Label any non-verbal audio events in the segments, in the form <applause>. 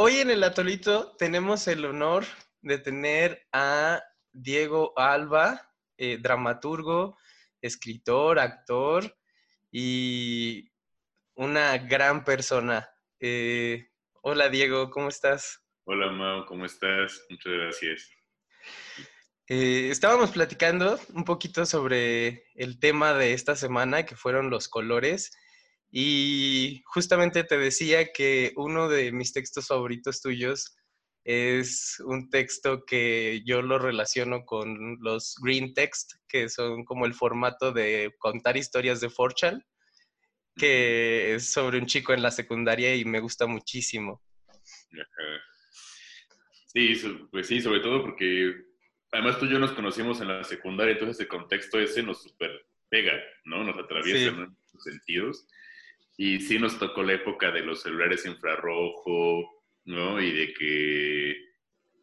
Hoy en el Atolito tenemos el honor de tener a Diego Alba, eh, dramaturgo, escritor, actor y una gran persona. Eh, hola Diego, ¿cómo estás? Hola Mao, ¿cómo estás? Muchas gracias. Eh, estábamos platicando un poquito sobre el tema de esta semana, que fueron los colores, y justamente te decía que uno de mis textos favoritos tuyos es un texto que yo lo relaciono con los green text, que son como el formato de contar historias de Forchan, que es sobre un chico en la secundaria y me gusta muchísimo. Sí, pues sí, sobre todo porque además tú y yo nos conocimos en la secundaria, entonces el contexto ese nos super pega, ¿no? Nos atraviesa en muchos sentidos. Y sí nos tocó la época de los celulares infrarrojo, ¿no? Y de que,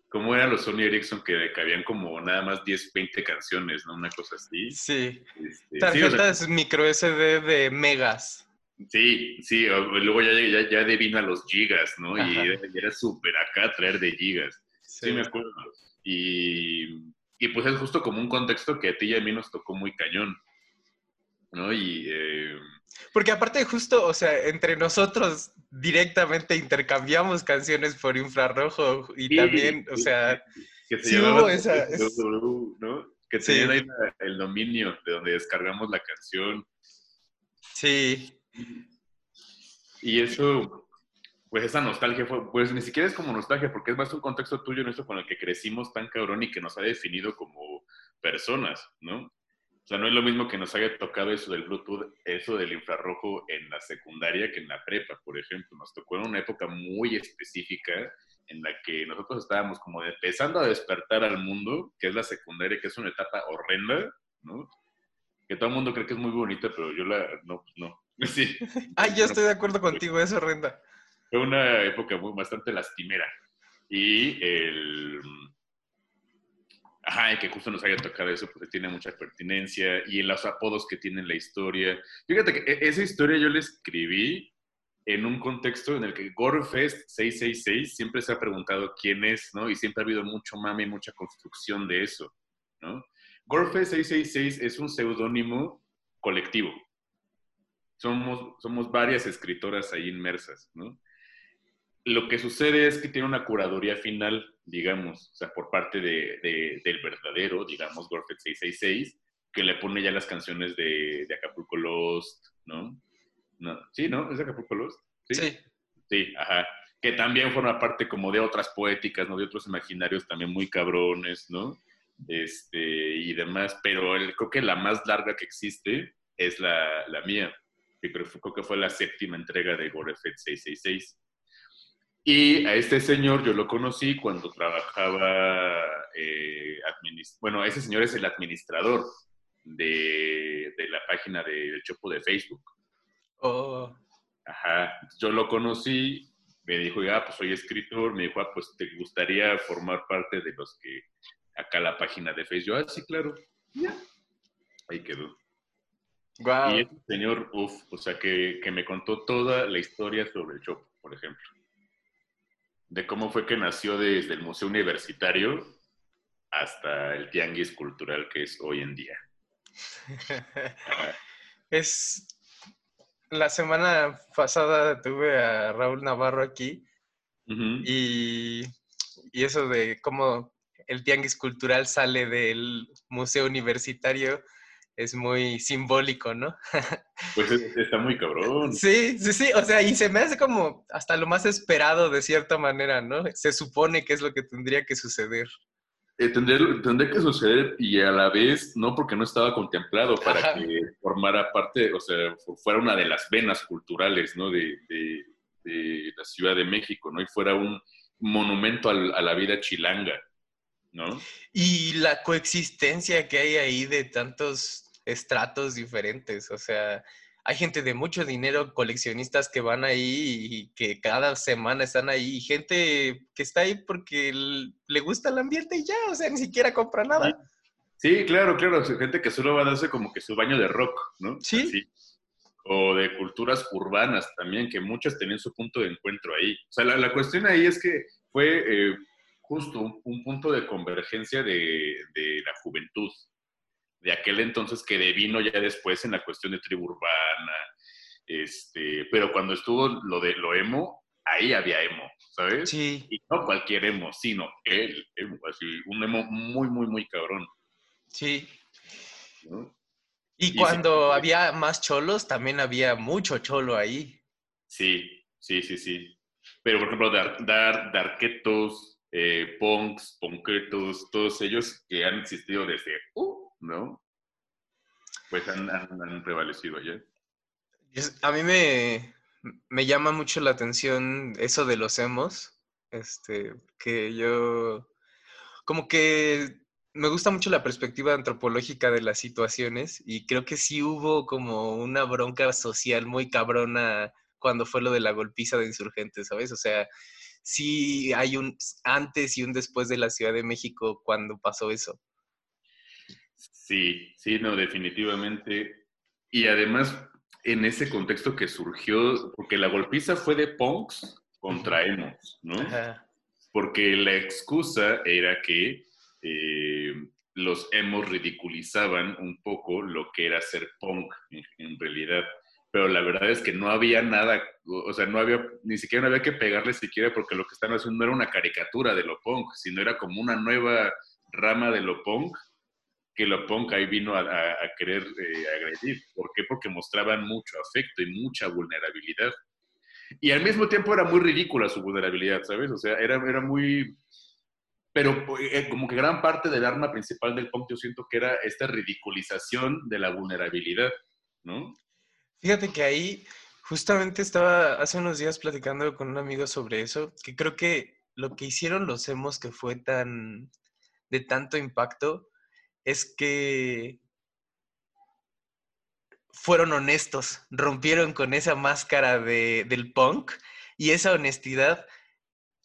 ¿cómo eran los Sony Ericsson que cabían como nada más 10, 20 canciones, ¿no? Una cosa así. Sí. Este, Tarjetas micro SD de megas. Sí, sí, luego ya, ya, ya devino a los gigas, ¿no? Y era, súper acá traer de gigas. Sí. me acuerdo. Y, y, pues es justo como un contexto que a ti y a mí nos tocó muy cañón, ¿no? Y... Eh, porque aparte justo, o sea, entre nosotros directamente intercambiamos canciones por infrarrojo y también, o sea, que se hubo esa... ¿no? Que tenían ahí el dominio de donde descargamos la canción. Sí. Y eso, pues esa nostalgia fue, pues ni siquiera es como nostalgia, porque es más un contexto tuyo nuestro con el que crecimos tan cabrón y que nos ha definido como personas, ¿no? O sea, no es lo mismo que nos haya tocado eso del Bluetooth, eso del infrarrojo en la secundaria que en la prepa, por ejemplo. Nos tocó en una época muy específica en la que nosotros estábamos como empezando a despertar al mundo, que es la secundaria, que es una etapa horrenda, ¿no? Que todo el mundo cree que es muy bonita, pero yo la, no, pues no. <laughs> Sí. <laughs> Ay, yo estoy de acuerdo contigo, es horrenda. Fue una época muy, bastante lastimera. Y el Ajá, y que justo nos haya tocado eso, porque tiene mucha pertinencia, y en los apodos que tiene la historia. Fíjate que e, esa historia yo la escribí en un contexto en el que Gorefest 666 siempre se ha preguntado quién es, ¿no? Y siempre ha habido mucho mame, mucha construcción de eso, ¿no? Gorefest 666 es un seudónimo colectivo. Somos, somos varias escritoras ahí inmersas, ¿no? Lo que sucede es que tiene una curaduría final digamos, o sea, por parte de, del verdadero, digamos, Gorfet 666, que le pone ya las canciones de, de Acapulco Lost, ¿no? ¿no? Sí, ¿no? ¿Es Acapulco Lost? Sí. Sí, ajá. Que también forma parte como de otras poéticas, ¿no? De otros imaginarios también muy cabrones, ¿no? Este, y demás, pero el, creo que la más larga que existe es la, la mía, que creo, creo, que fue la séptima entrega de Gorefet 666. Y a este señor yo lo conocí cuando trabajaba, eh, bueno, ese señor es el administrador de, de la página de Chopo de Facebook. Oh. Ajá, yo lo conocí, me dijo, ya, ah, pues soy escritor, me dijo, ah, pues te gustaría formar parte de los que acá la página de Facebook. Yo, ah, sí, claro, ya. Ahí quedó. Wow. Y ese señor, uff, o sea, que, que me contó toda la historia sobre el Chopo, por ejemplo de cómo fue que nació desde el Museo Universitario hasta el Tianguis Cultural que es hoy en día. <laughs> es la semana pasada tuve a Raúl Navarro aquí y, y, eso de cómo el Tianguis Cultural sale del Museo Universitario es muy simbólico, ¿no? <laughs> pues está muy cabrón. Sí, sí, sí, o sea, y se me hace como hasta lo más esperado de cierta manera, ¿no? Se supone que es lo que tendría que suceder. Eh, tendría, que suceder y a la vez no porque no estaba contemplado para que formara parte, o sea, fuera una de las venas culturales, ¿no? De, de, la Ciudad de México, ¿no? Y fuera un monumento a la vida chilanga. ¿No? Y la coexistencia que hay ahí de tantos estratos diferentes. O sea, hay gente de mucho dinero, coleccionistas que van ahí y que cada semana están ahí, y gente que está ahí porque le gusta el ambiente y ya, o sea, ni siquiera compra nada. Sí, claro, claro, gente que solo va a darse como que su baño de rock, ¿no? Sí. o de culturas urbanas también, que muchas tenían su punto de encuentro ahí. O sea, la, cuestión ahí es que fue eh, justo un, punto de convergencia de, la juventud, de aquel entonces que devino ya después en la cuestión de tribu urbana, este, pero cuando estuvo lo de lo emo, ahí había emo, ¿sabes? Sí. Y no cualquier emo, sino él, así, un emo muy, muy, muy cabrón. Sí. Y, cuando había más cholos, también había mucho cholo ahí. Sí, sí, sí, sí. Pero, por ejemplo, dar, dar, darquetos, eh, punks, ponquetos, todos ellos que han existido desde, uh, ¿no? Pues han, prevalecido allá. A mí me, me llama mucho la atención eso de los emos, este, que yo, como que me gusta mucho la perspectiva antropológica de las situaciones y creo que sí hubo como una bronca social muy cabrona cuando fue lo de la golpiza de insurgentes, ¿sabes? O sea, sí hay un antes y un después de la Ciudad de México cuando pasó eso. Sí, sí, no, definitivamente. Y además, en ese contexto que surgió, porque la golpiza fue de punks contra emos, ¿no? Porque la excusa era que eh, los emos ridiculizaban un poco lo que era ser punk en, realidad. Pero la verdad es que no había nada, o sea, no había, ni siquiera no había que pegarle siquiera porque lo que estaban haciendo no era una caricatura de lo punk, sino era como una nueva rama de lo punk que lo punk ahí vino a, querer eh, agredir. ¿Por qué? Porque mostraban mucho afecto y mucha vulnerabilidad. Y al mismo tiempo era muy ridícula su vulnerabilidad, ¿sabes? O sea, era, era muy, pero eh, como que gran parte del arma principal del punk yo siento que era esta ridiculización de la vulnerabilidad, ¿no? Fíjate que ahí justamente estaba hace unos días platicando con un amigo sobre eso, que creo que lo que hicieron los emos que fue tan de tanto impacto es que fueron honestos, rompieron con esa máscara de, del punk y esa honestidad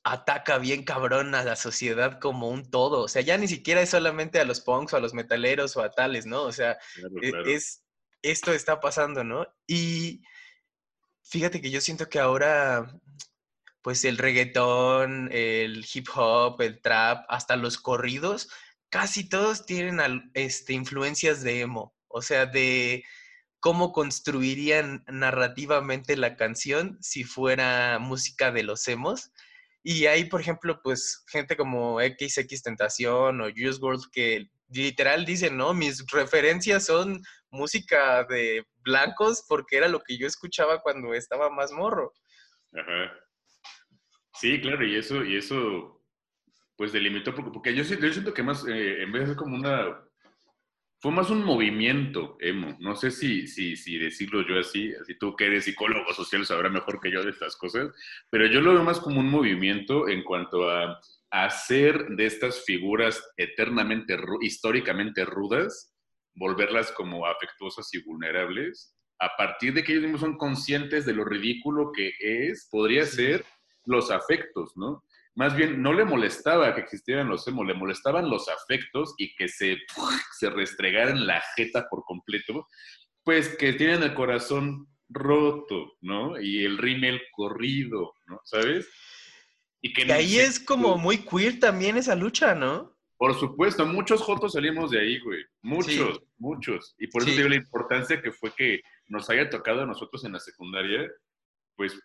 ataca bien cabrón a la sociedad como un todo. O sea, ya ni siquiera es solamente a los punks o a los metaleros o a tales, ¿no? O sea, e, es esto está pasando, ¿no? Y fíjate que yo siento que ahora, pues el reggaetón, el hip hop, el trap, hasta los corridos, casi todos tienen este, influencias de emo. O sea, de cómo construirían narrativamente la canción si fuera música de los emos. Y hay, por ejemplo, pues gente como XX Tentación o Juice WRLD que literal dicen, no, mis referencias son música de blancos porque era lo que yo escuchaba cuando estaba más morro. Ajá. Sí, claro, y eso, y eso, pues delimitó, porque, porque yo, siento que más, eh, en vez de ser como una fue más un movimiento emo. No sé si, si, si decirlo yo así, así tú que eres psicólogo social sabrás mejor que yo de estas cosas, pero yo lo veo más como un movimiento en cuanto a, hacer de estas figuras eternamente, históricamente rudas, volverlas como afectuosas y vulnerables, a partir de que ellos mismos son conscientes de lo ridículo que es, podría ser los afectos, ¿no? Más bien no le molestaba que existieran los emos, le molestaban los afectos y que se, se restregaran la jeta por completo, pues que tienen el corazón roto, ¿no? Y el rímel corrido, ¿no? ¿Sabes? Y que ahí es como muy queer también esa lucha, ¿no? Por supuesto, muchos jotos salimos de ahí, güey. Muchos, muchos. Y por eso digo la importancia que fue que nos haya tocado a nosotros en la secundaria, pues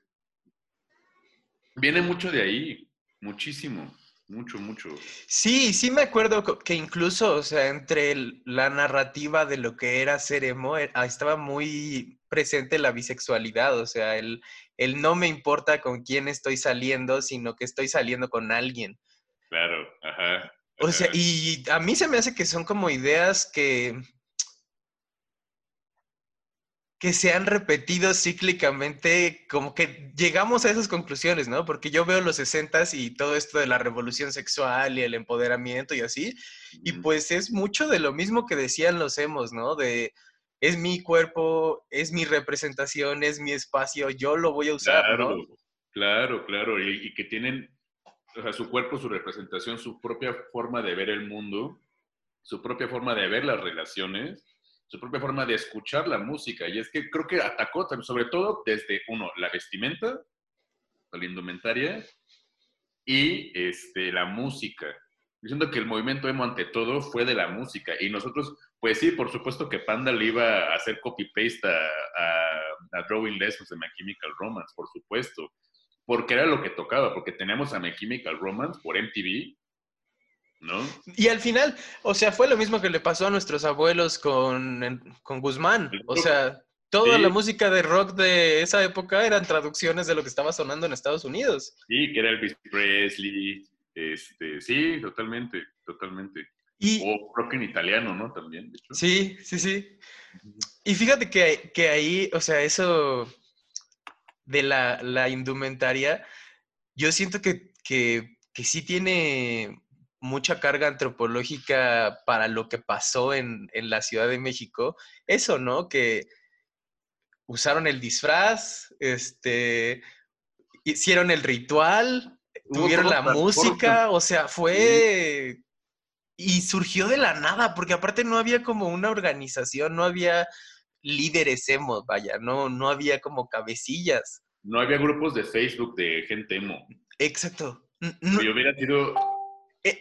viene mucho de ahí. Muchísimo, mucho, mucho. Sí, sí me acuerdo que incluso, o sea, entre la narrativa de lo que era ser emo, eh, ah, estaba muy presente la bisexualidad, o sea, el, el no me importa con quién estoy saliendo, sino que estoy saliendo con alguien. Claro, ajá. O sea, y a mí se me hace que son como ideas que, que se han repetido cíclicamente, como que llegamos a esas conclusiones, ¿no? Porque yo veo los 60 y todo esto de la revolución sexual y el empoderamiento y así, y pues es mucho de lo mismo que decían los emos, ¿no? De es mi cuerpo, es mi representación, es mi espacio, yo lo voy a usar, claro, Claro, claro, y, y que tienen, o sea, su cuerpo, su representación, su propia forma de ver el mundo, su propia forma de ver las relaciones, su propia forma de escuchar la música. Y es que creo que atacó sobre todo desde, uno, la vestimenta, la indumentaria, y este, la música. Diciendo que el movimiento emo ante todo fue de la música. Y nosotros, pues sí, por supuesto que Panda le iba a hacer copy-paste a, Drawing Lessons de My Chemical Romance, por supuesto. Porque era lo que tocaba, porque teníamos a My Chemical Romance por MTV, ¿no? Y al final, o sea, fue lo mismo que le pasó a nuestros abuelos con, con Guzmán. O sea, toda la música de rock de esa época eran traducciones de lo que estaba sonando en Estados Unidos. Sí, que era Elvis Presley, este, sí, totalmente, totalmente. o rock en italiano, ¿no? También, de hecho. Sí, sí, sí. Y fíjate que, que ahí, o sea, eso de la, la indumentaria, yo siento que, que, que sí tiene mucha carga antropológica para lo que pasó en, en, la Ciudad de México. Eso, ¿no? Que usaron el disfraz, este, hicieron el ritual, tuvieron la música, o sea, fue... Y surgió de la nada, porque aparte no había como una organización, no había líderes emo, vaya, no, no había como cabecillas. No había grupos de Facebook de gente emo. Exacto. No, hubiera sido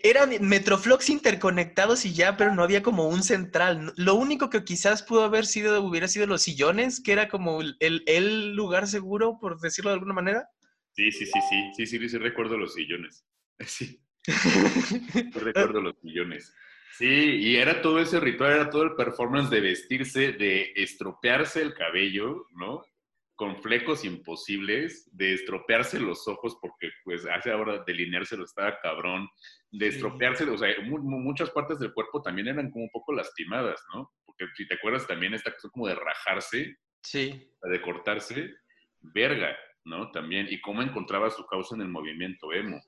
eran Metroflox interconectados y ya, pero no había como un central. Lo único que quizás pudo haber sido, hubiera sido los sillones, que era como el, lugar seguro, por decirlo de alguna manera. Sí, sí, sí, sí, sí, sí, sí, recuerdo los sillones. <laughs> Sí. recuerdo los sillones. Sí, y era todo ese ritual, era todo el performance de vestirse, de estropearse el cabello, ¿no? Con flecos imposibles, de estropearse los ojos, porque pues hace ahora delineárselo estaba cabrón, de estropearse, o sea, muchas partes del cuerpo también eran como un poco lastimadas, ¿no? Porque si te acuerdas también esta cosa como de rajarse, sí. de cortarse, verga, ¿no? También, y cómo encontraba su causa en el movimiento emo,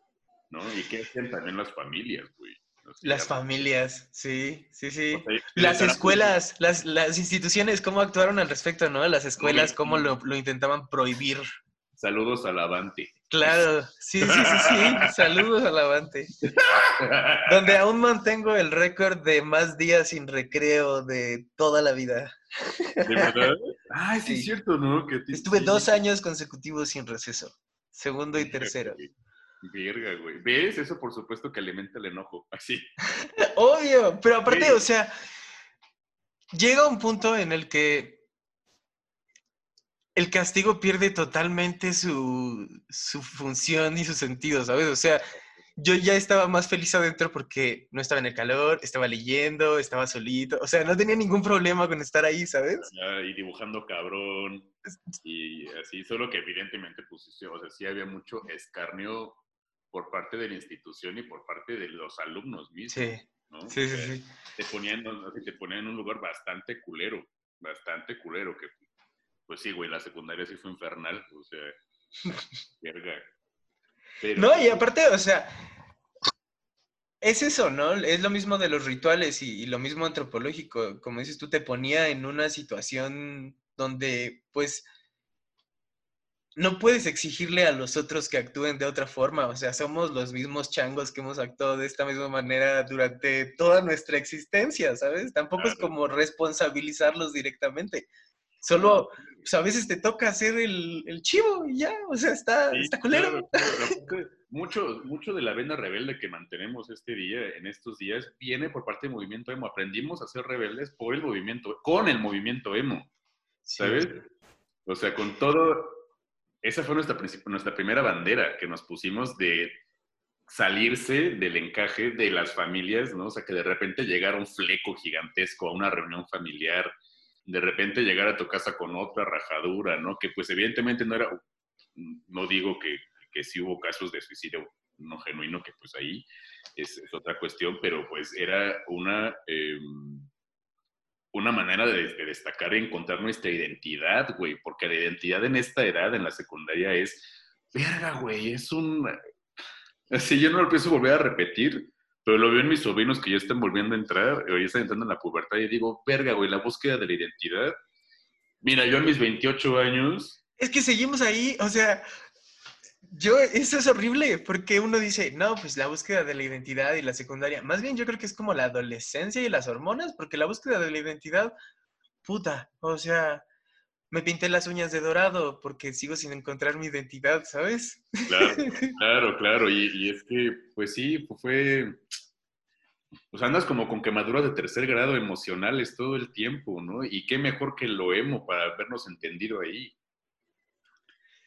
¿no? Y qué hacían también las familias, güey. Las familias, sí, sí, sí. las escuelas, las, las, instituciones, ¿cómo actuaron al respecto, no? Las escuelas, ¿cómo lo, lo intentaban prohibir? Saludos al Avante. Claro, sí, sí, sí, sí. Saludos al Avante. <laughs> Donde aún mantengo el récord de más días sin recreo de toda la vida. ¿De verdad? Ay, sí, es cierto, ¿no? Estuve dos años consecutivos sin receso. Segundo y tercero. Verga, güey. ¿Ves? Eso por supuesto que alimenta el enojo. <laughs> Así. Obvio, pero aparte, o sea, llega un punto en el que el castigo pierde totalmente su, su función y su sentido, ¿sabes? O sea, yo ya estaba más feliz adentro porque no estaba en el calor, estaba leyendo, estaba solito, o sea, no tenía ningún problema con estar ahí, ¿sabes? y dibujando cabrón, y así, solo que evidentemente, pues, o sea, sí había mucho escarnio por parte de la institución y por parte de los alumnos mismos. Sí, ¿no? sí, sí, sí. Te ponían, te ponían en un lugar bastante culero, bastante culero, que pues sí, güey, la secundaria sí fue infernal, o sea, <laughs> verga. no, y aparte, o sea, es eso, ¿no? Es lo mismo de los rituales y, y, lo mismo antropológico. Como dices, tú te ponía en una situación donde, pues, no puedes exigirle a los otros que actúen de otra forma. O sea, somos los mismos changos que hemos actuado de esta misma manera durante toda nuestra existencia, ¿sabes? Tampoco es como responsabilizarlos directamente. Solo, pues a veces te toca hacer el, chivo y ya, o sea, está, está culero. <laughs> mucho, mucho de la vena rebelde que mantenemos este día, en estos días, viene por parte del movimiento emo. Aprendimos a ser rebeldes por el movimiento, con el movimiento emo, ¿sabes? O sea, con todo esa fue nuestra, nuestra primera bandera que nos pusimos de salirse del encaje de las familias, ¿no? O sea, que de repente llegara un fleco gigantesco a una reunión familiar, de repente llegar a tu casa con otra rajadura, ¿no? Que pues evidentemente no era, no digo que, que sí hubo casos de suicidio no genuino, que pues ahí es, otra cuestión, pero pues era una... Em, una manera de, destacar y encontrar nuestra identidad, güey, porque la identidad en esta edad, en la secundaria, es, verga, güey, es un... Así yo no lo pienso volver a repetir, pero lo veo en mis sobrinos que ya están volviendo a entrar, o ya están entrando en la pubertad, y digo, verga, güey, la búsqueda de la identidad. Mira, yo en mis 28 años... Es que seguimos ahí, o sea, yo, eso es horrible, porque uno dice, no, pues la búsqueda de la identidad y la secundaria. Más bien yo creo que es como la adolescencia y las hormonas, porque la búsqueda de la identidad puta, o sea, me pinté las uñas de dorado porque sigo sin encontrar mi identidad, ¿sabes? Claro, <laughs> claro, claro. Y, y es que, pues sí, fue, pues andas como con quemaduras de tercer grado emocionales todo el tiempo, ¿no? Y qué mejor que lo emo para habernos entendido ahí.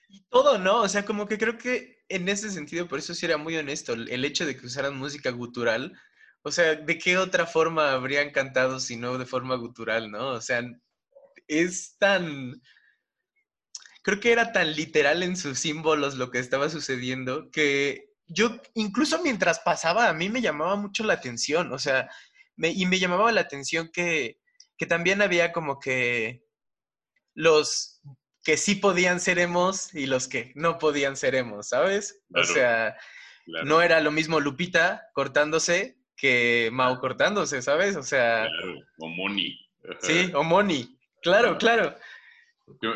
Y todo, ¿no? O sea, como que creo que en ese sentido, por eso sí era muy honesto, el hecho de que usaran música gutural, o sea, ¿de qué otra forma habrían cantado si no de forma gutural, ¿no? O sea, es tan... Creo que era tan literal en sus símbolos lo que estaba sucediendo que yo, incluso mientras pasaba, a mí me llamaba mucho la atención, o sea, y me llamaba la atención que, que también había como que los que sí podían ser emos y los que no podían ser emos, ¿sabes? o sea, no era lo mismo Lupita cortándose que Mau cortándose, ¿sabes? O sea... Claro, o Moni. Sí, o Moni. Claro, claro.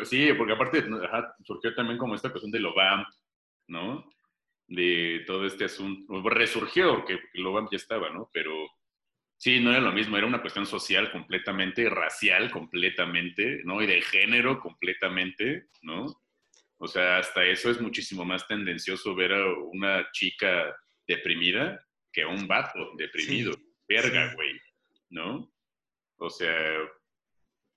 Sí, porque aparte surgió también como esta cuestión de Lobam, ¿no? De todo este asunto. Resurgió, porque Lobam ya estaba, ¿no? Pero sí, no era lo mismo, era una cuestión social completamente, racial completamente, ¿no? Y de género completamente, ¿no? O sea, hasta eso es muchísimo más tendencioso ver a una chica deprimida que a un vato deprimido. Verga, güey, ¿no? O sea,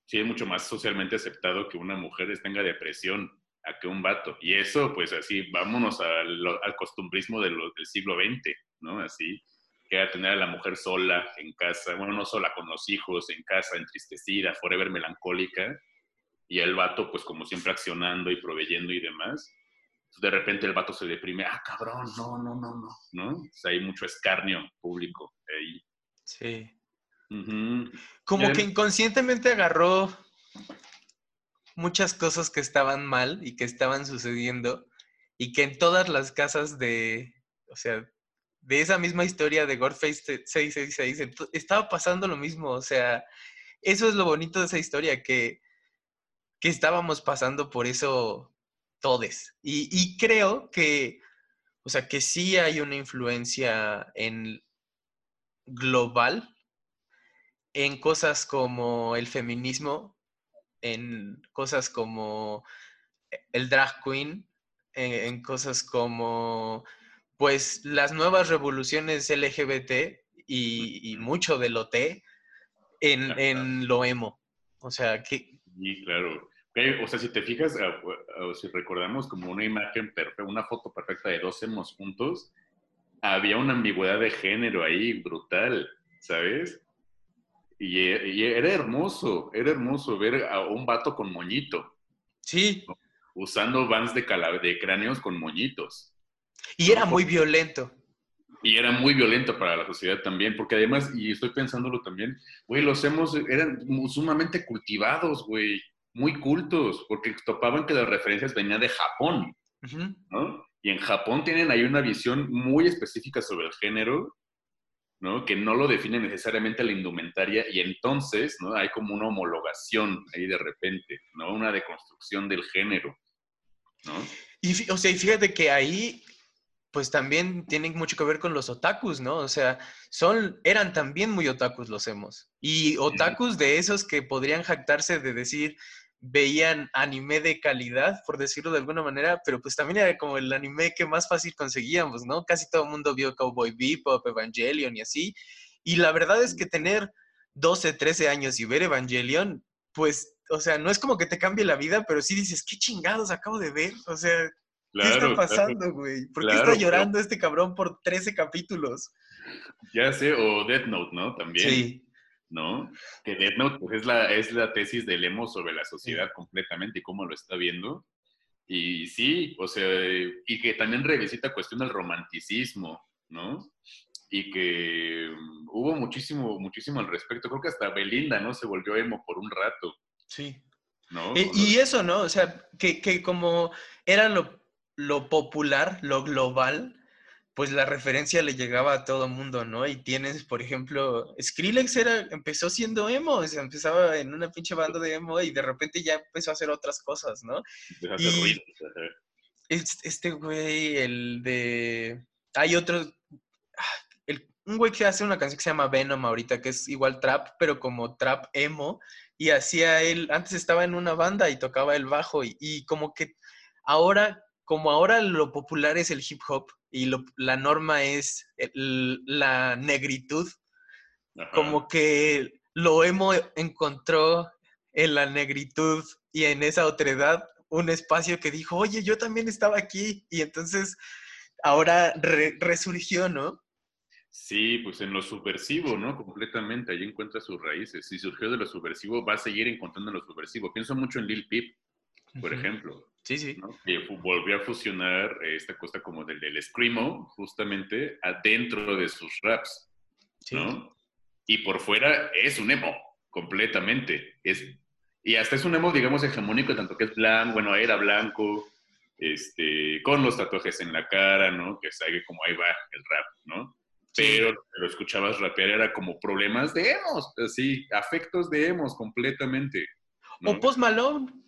sí es mucho más socialmente aceptado que una mujer tenga depresión a que un vato. Y eso, pues así, vámonos al, costumbrismo del siglo XX, ¿no? Así, que a tener a la mujer sola en casa, bueno, no sola, con los hijos en casa, entristecida, forever melancólica, y el vato, pues como siempre accionando y proveyendo y demás. De repente el vato se deprime, ah, cabrón, no, no, no, no, ¿no? O sea, hay mucho escarnio público ahí. Sí. Como que inconscientemente agarró muchas cosas que estaban mal y que estaban sucediendo y que en todas las casas de, o sea, de esa misma historia de Godface 666 estaba pasando lo mismo, o sea, eso es lo bonito de esa historia, que, que estábamos pasando por eso todes. Y, y creo que, o sea, que sí hay una influencia en global en cosas como el feminismo, en cosas como el drag queen, en, cosas como pues las nuevas revoluciones LGBT y, mucho de lo T en, en, lo emo. O sea, que... Sí, claro. O sea, si te fijas, ah, o si recordamos como una imagen perfecta, una foto perfecta de dos emos juntos, había una ambigüedad de género ahí brutal, ¿sabes? Y, era hermoso, era hermoso ver a un vato con moñito. Sí. Usando vans de, de cráneos con moñitos. Y era muy violento. Y era muy violento para la sociedad también, porque además, y estoy pensándolo también, güey, los hemos, eran sumamente cultivados, güey, muy cultos, porque topaban que las referencias venían de Japón, ¿no? Y en Japón tienen ahí una visión muy específica sobre el género ¿no? Que no lo define necesariamente la indumentaria y entonces, ¿no? Hay como una homologación ahí de repente, ¿no? Una deconstrucción del género, ¿no? Y, o sea, y fíjate que ahí, pues también tienen mucho que ver con los otakus, ¿no? O sea, son, eran también muy otakus los hemos. Y otakus de esos que podrían jactarse de decir, veían anime de calidad, por decirlo de alguna manera, pero pues también era como el anime que más fácil conseguíamos, ¿no? Casi todo el mundo vio Cowboy Bebop, Evangelion y así. Y la verdad es que tener 12, 13 años y ver Evangelion, pues, o sea, no es como que te cambie la vida, pero sí dices, ¿qué chingados acabo de ver? O sea, ¿qué está pasando, güey? ¿Por qué está llorando este cabrón por 13 capítulos? Ya sé, o Death Note, ¿no? También. Sí. ¿no? Que Death Note pues, es, la, es la tesis de Lemo sobre la sociedad completamente y cómo lo está viendo. Y sí, o sea, y que también revisita cuestión del romanticismo, ¿no? Y que mm, hubo muchísimo, muchísimo al respecto. Creo que hasta Belinda, ¿no? Se volvió emo por un rato. Sí. ¿No? Y, y eso, ¿no? O sea, que, que como era lo, lo popular, lo global, pues la referencia le llegaba a todo mundo, ¿no? Y tienes, por ejemplo, Skrillex era, empezó siendo emo, o sea, empezaba en una pinche banda de emo y de repente ya empezó a hacer otras cosas, ¿no? Y este güey, el de... Hay otro... Ah, un güey que hace una canción que se llama Venom ahorita, que es igual trap, pero como trap emo, y hacía él, antes estaba en una banda y tocaba el bajo y, como que ahora, como ahora lo popular es el hip hop y la norma es la negritud, como que lo emo encontró en la negritud y en esa otredad un espacio que dijo, oye, yo también estaba aquí y entonces ahora resurgió, ¿no? Sí, pues en lo subversivo, ¿no? Completamente, ahí encuentra sus raíces. Si surgió de lo subversivo, va a seguir encontrando lo subversivo. Pienso mucho en Lil Peep, por ejemplo. Sí, sí. Que volvió a fusionar esta cosa como del, del screamo, justamente, adentro de sus raps, ¿no? Y por fuera es un emo, completamente. Es, y hasta es un emo, digamos, hegemónico, tanto que es blanco, bueno, era blanco, este, con los tatuajes en la cara, ¿no? Que sabe como ahí va el rap, ¿no? Pero lo escuchabas rapear era como problemas de emos, así, afectos de emos completamente. O Post Malone.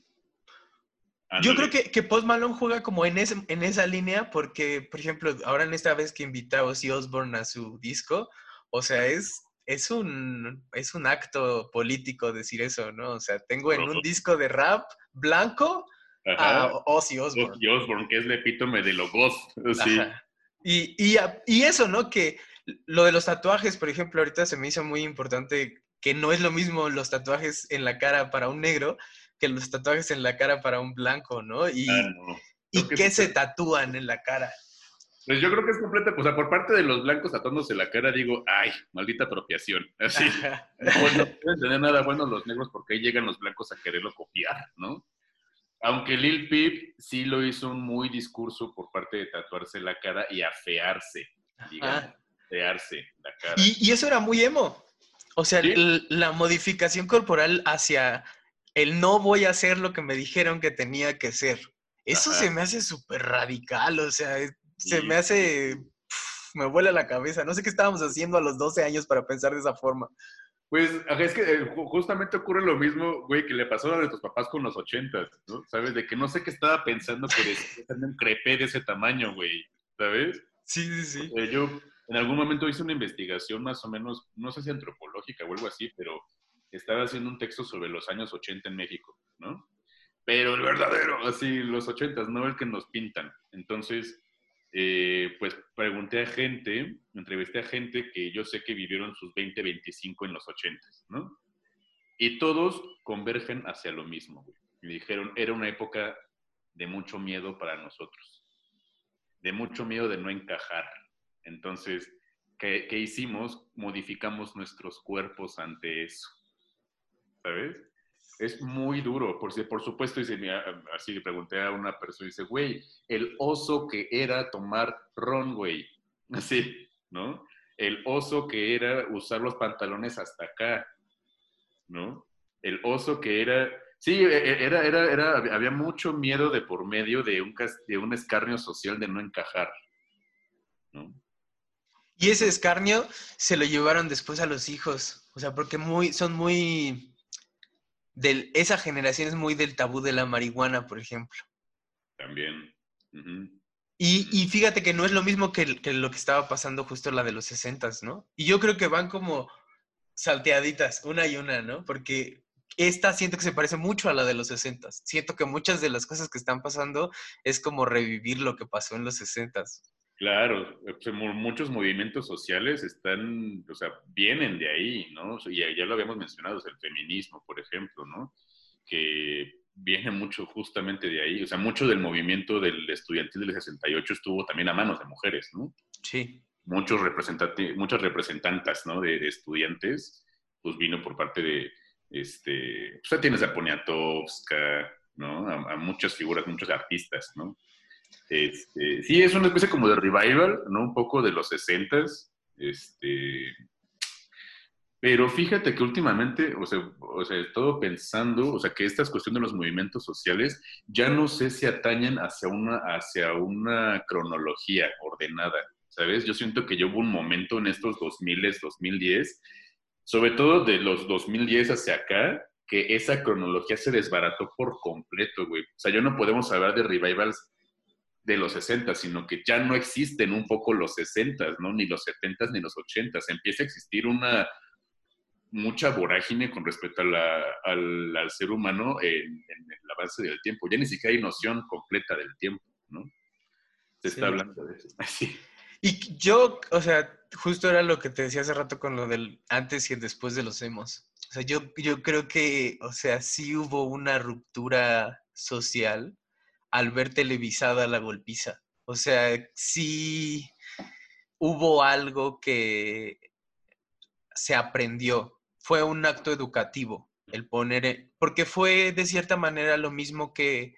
Yo creo que, que, Post Malone juega como en, ese, en esa línea porque, por ejemplo, ahora en esta vez que invita a Ozzy Osbourne a su disco, o sea, es, es, un, es un acto político decir eso, ¿no? O sea, tengo en un disco de rap blanco a Ozzy Osbourne. Ozzy Osbourne, que es el epítome de lo goth, <laughs> sí. Y, y, y, eso, ¿no? Que lo de los tatuajes, por ejemplo, ahorita se me hizo muy importante que no es lo mismo los tatuajes en la cara para un negro que los tatuajes en la cara para un blanco, ¿no? Y, ¿y qué se tatúan en la cara. Pues yo creo que es completa, o sea, por parte de los blancos tatuándose la cara, digo, ay, maldita apropiación. <laughs> Así. <laughs> pues no pueden tener nada bueno los negros porque ahí llegan los blancos a quererlo copiar, ¿no? Aunque Lil Peep sí lo hizo un muy discurso por parte de tatuarse la cara y afearse, digamos la cara. Y, eso era muy emo. O sea, la modificación corporal hacia el no voy a hacer lo que me dijeron que tenía que ser. Eso se me hace súper radical, o sea, se me hace... me vuela la cabeza. No sé qué estábamos haciendo a los 12 años para pensar de esa forma. Pues es que eh, justamente ocurre lo mismo, güey, que le pasó a nuestros papás con los 80, ¿no? ¿Sabes? De que no sé qué estaba pensando, están un crepé de ese tamaño, güey, ¿sabes? Sí, sí, sí. yo en algún momento hice una investigación más o menos, no sé si antropológica o algo así, pero estaba haciendo un texto sobre los años 80 en México, ¿no? Pero el verdadero, así, los 80, no el que nos pintan. Entonces, eh, pues pregunté a gente, entrevisté a gente que yo sé que vivieron sus 20, 25 en los 80, ¿no? Y todos convergen hacia lo mismo, güey. Me dijeron, era una época de mucho miedo para nosotros, de mucho miedo de no encajar, entonces, ¿qué, hicimos? Modificamos nuestros cuerpos ante eso. ¿Sabes? Es muy duro. Por, por supuesto, dice, así le pregunté a una persona, dice, güey, el oso que era tomar ron, güey. <laughs> Así, ¿no? El oso que era usar los pantalones hasta acá, ¿no? El oso que era... Sí, e, e, era, era, era, había mucho miedo de por medio de un, de un escarnio social de no encajar, ¿no? Y ese escarnio se lo llevaron después a los hijos. O sea, porque muy, son muy. Del, esa generación es muy del tabú de la marihuana, por ejemplo. También. y, fíjate que no es lo mismo que, lo que estaba pasando justo la de los 60, ¿no? Y yo creo que van como salteaditas, una y una, ¿no? Porque esta siento que se parece mucho a la de los 60. Siento que muchas de las cosas que están pasando es como revivir lo que pasó en los 60. Claro, eh, pues, muchos movimientos sociales están, o sea, vienen de ahí, ¿no? Y ya lo habíamos mencionado, el feminismo, por ejemplo, ¿no? Que viene mucho justamente de ahí, o sea, mucho del movimiento del estudiantil del 68 estuvo también a manos de mujeres, ¿no? Sí. Muchos representantes, muchas representantas, ¿no? De, estudiantes, pues vino por parte de, este, pues tienes a Poniatowska, ¿no? A, a muchas figuras, muchos artistas, ¿no? Este, sí, es una especie como de revival, ¿no? Un poco de los 60 este, pero fíjate que últimamente, o sea, o sea, todo pensando, o sea, que estas cuestiones de los movimientos sociales ya no sé si atañen hacia una, hacia una cronología ordenada, ¿sabes? Yo siento que ya hubo un momento en estos 2000, 2010, sobre todo de los 2010 hacia acá, que esa cronología se desbarató por completo, güey. O sea, ya no podemos hablar de revivals de los 60, sino que ya no existen un poco los 60, ¿no? Ni los 70 ni los 80. Empieza a existir una, mucha vorágine con respecto al, al, ser humano en, en, la base del tiempo. Ya ni siquiera hay noción completa del tiempo, ¿no? Se está hablando de eso. <laughs> Así. Y yo, o sea, justo era lo que te decía hace rato con lo del antes y el después de los emos. O sea, yo, yo creo que, o sea, sí hubo una ruptura social al ver televisada la golpiza. O sea, sí hubo algo que se aprendió. Fue un acto educativo el poner, e, porque fue de cierta manera lo mismo que,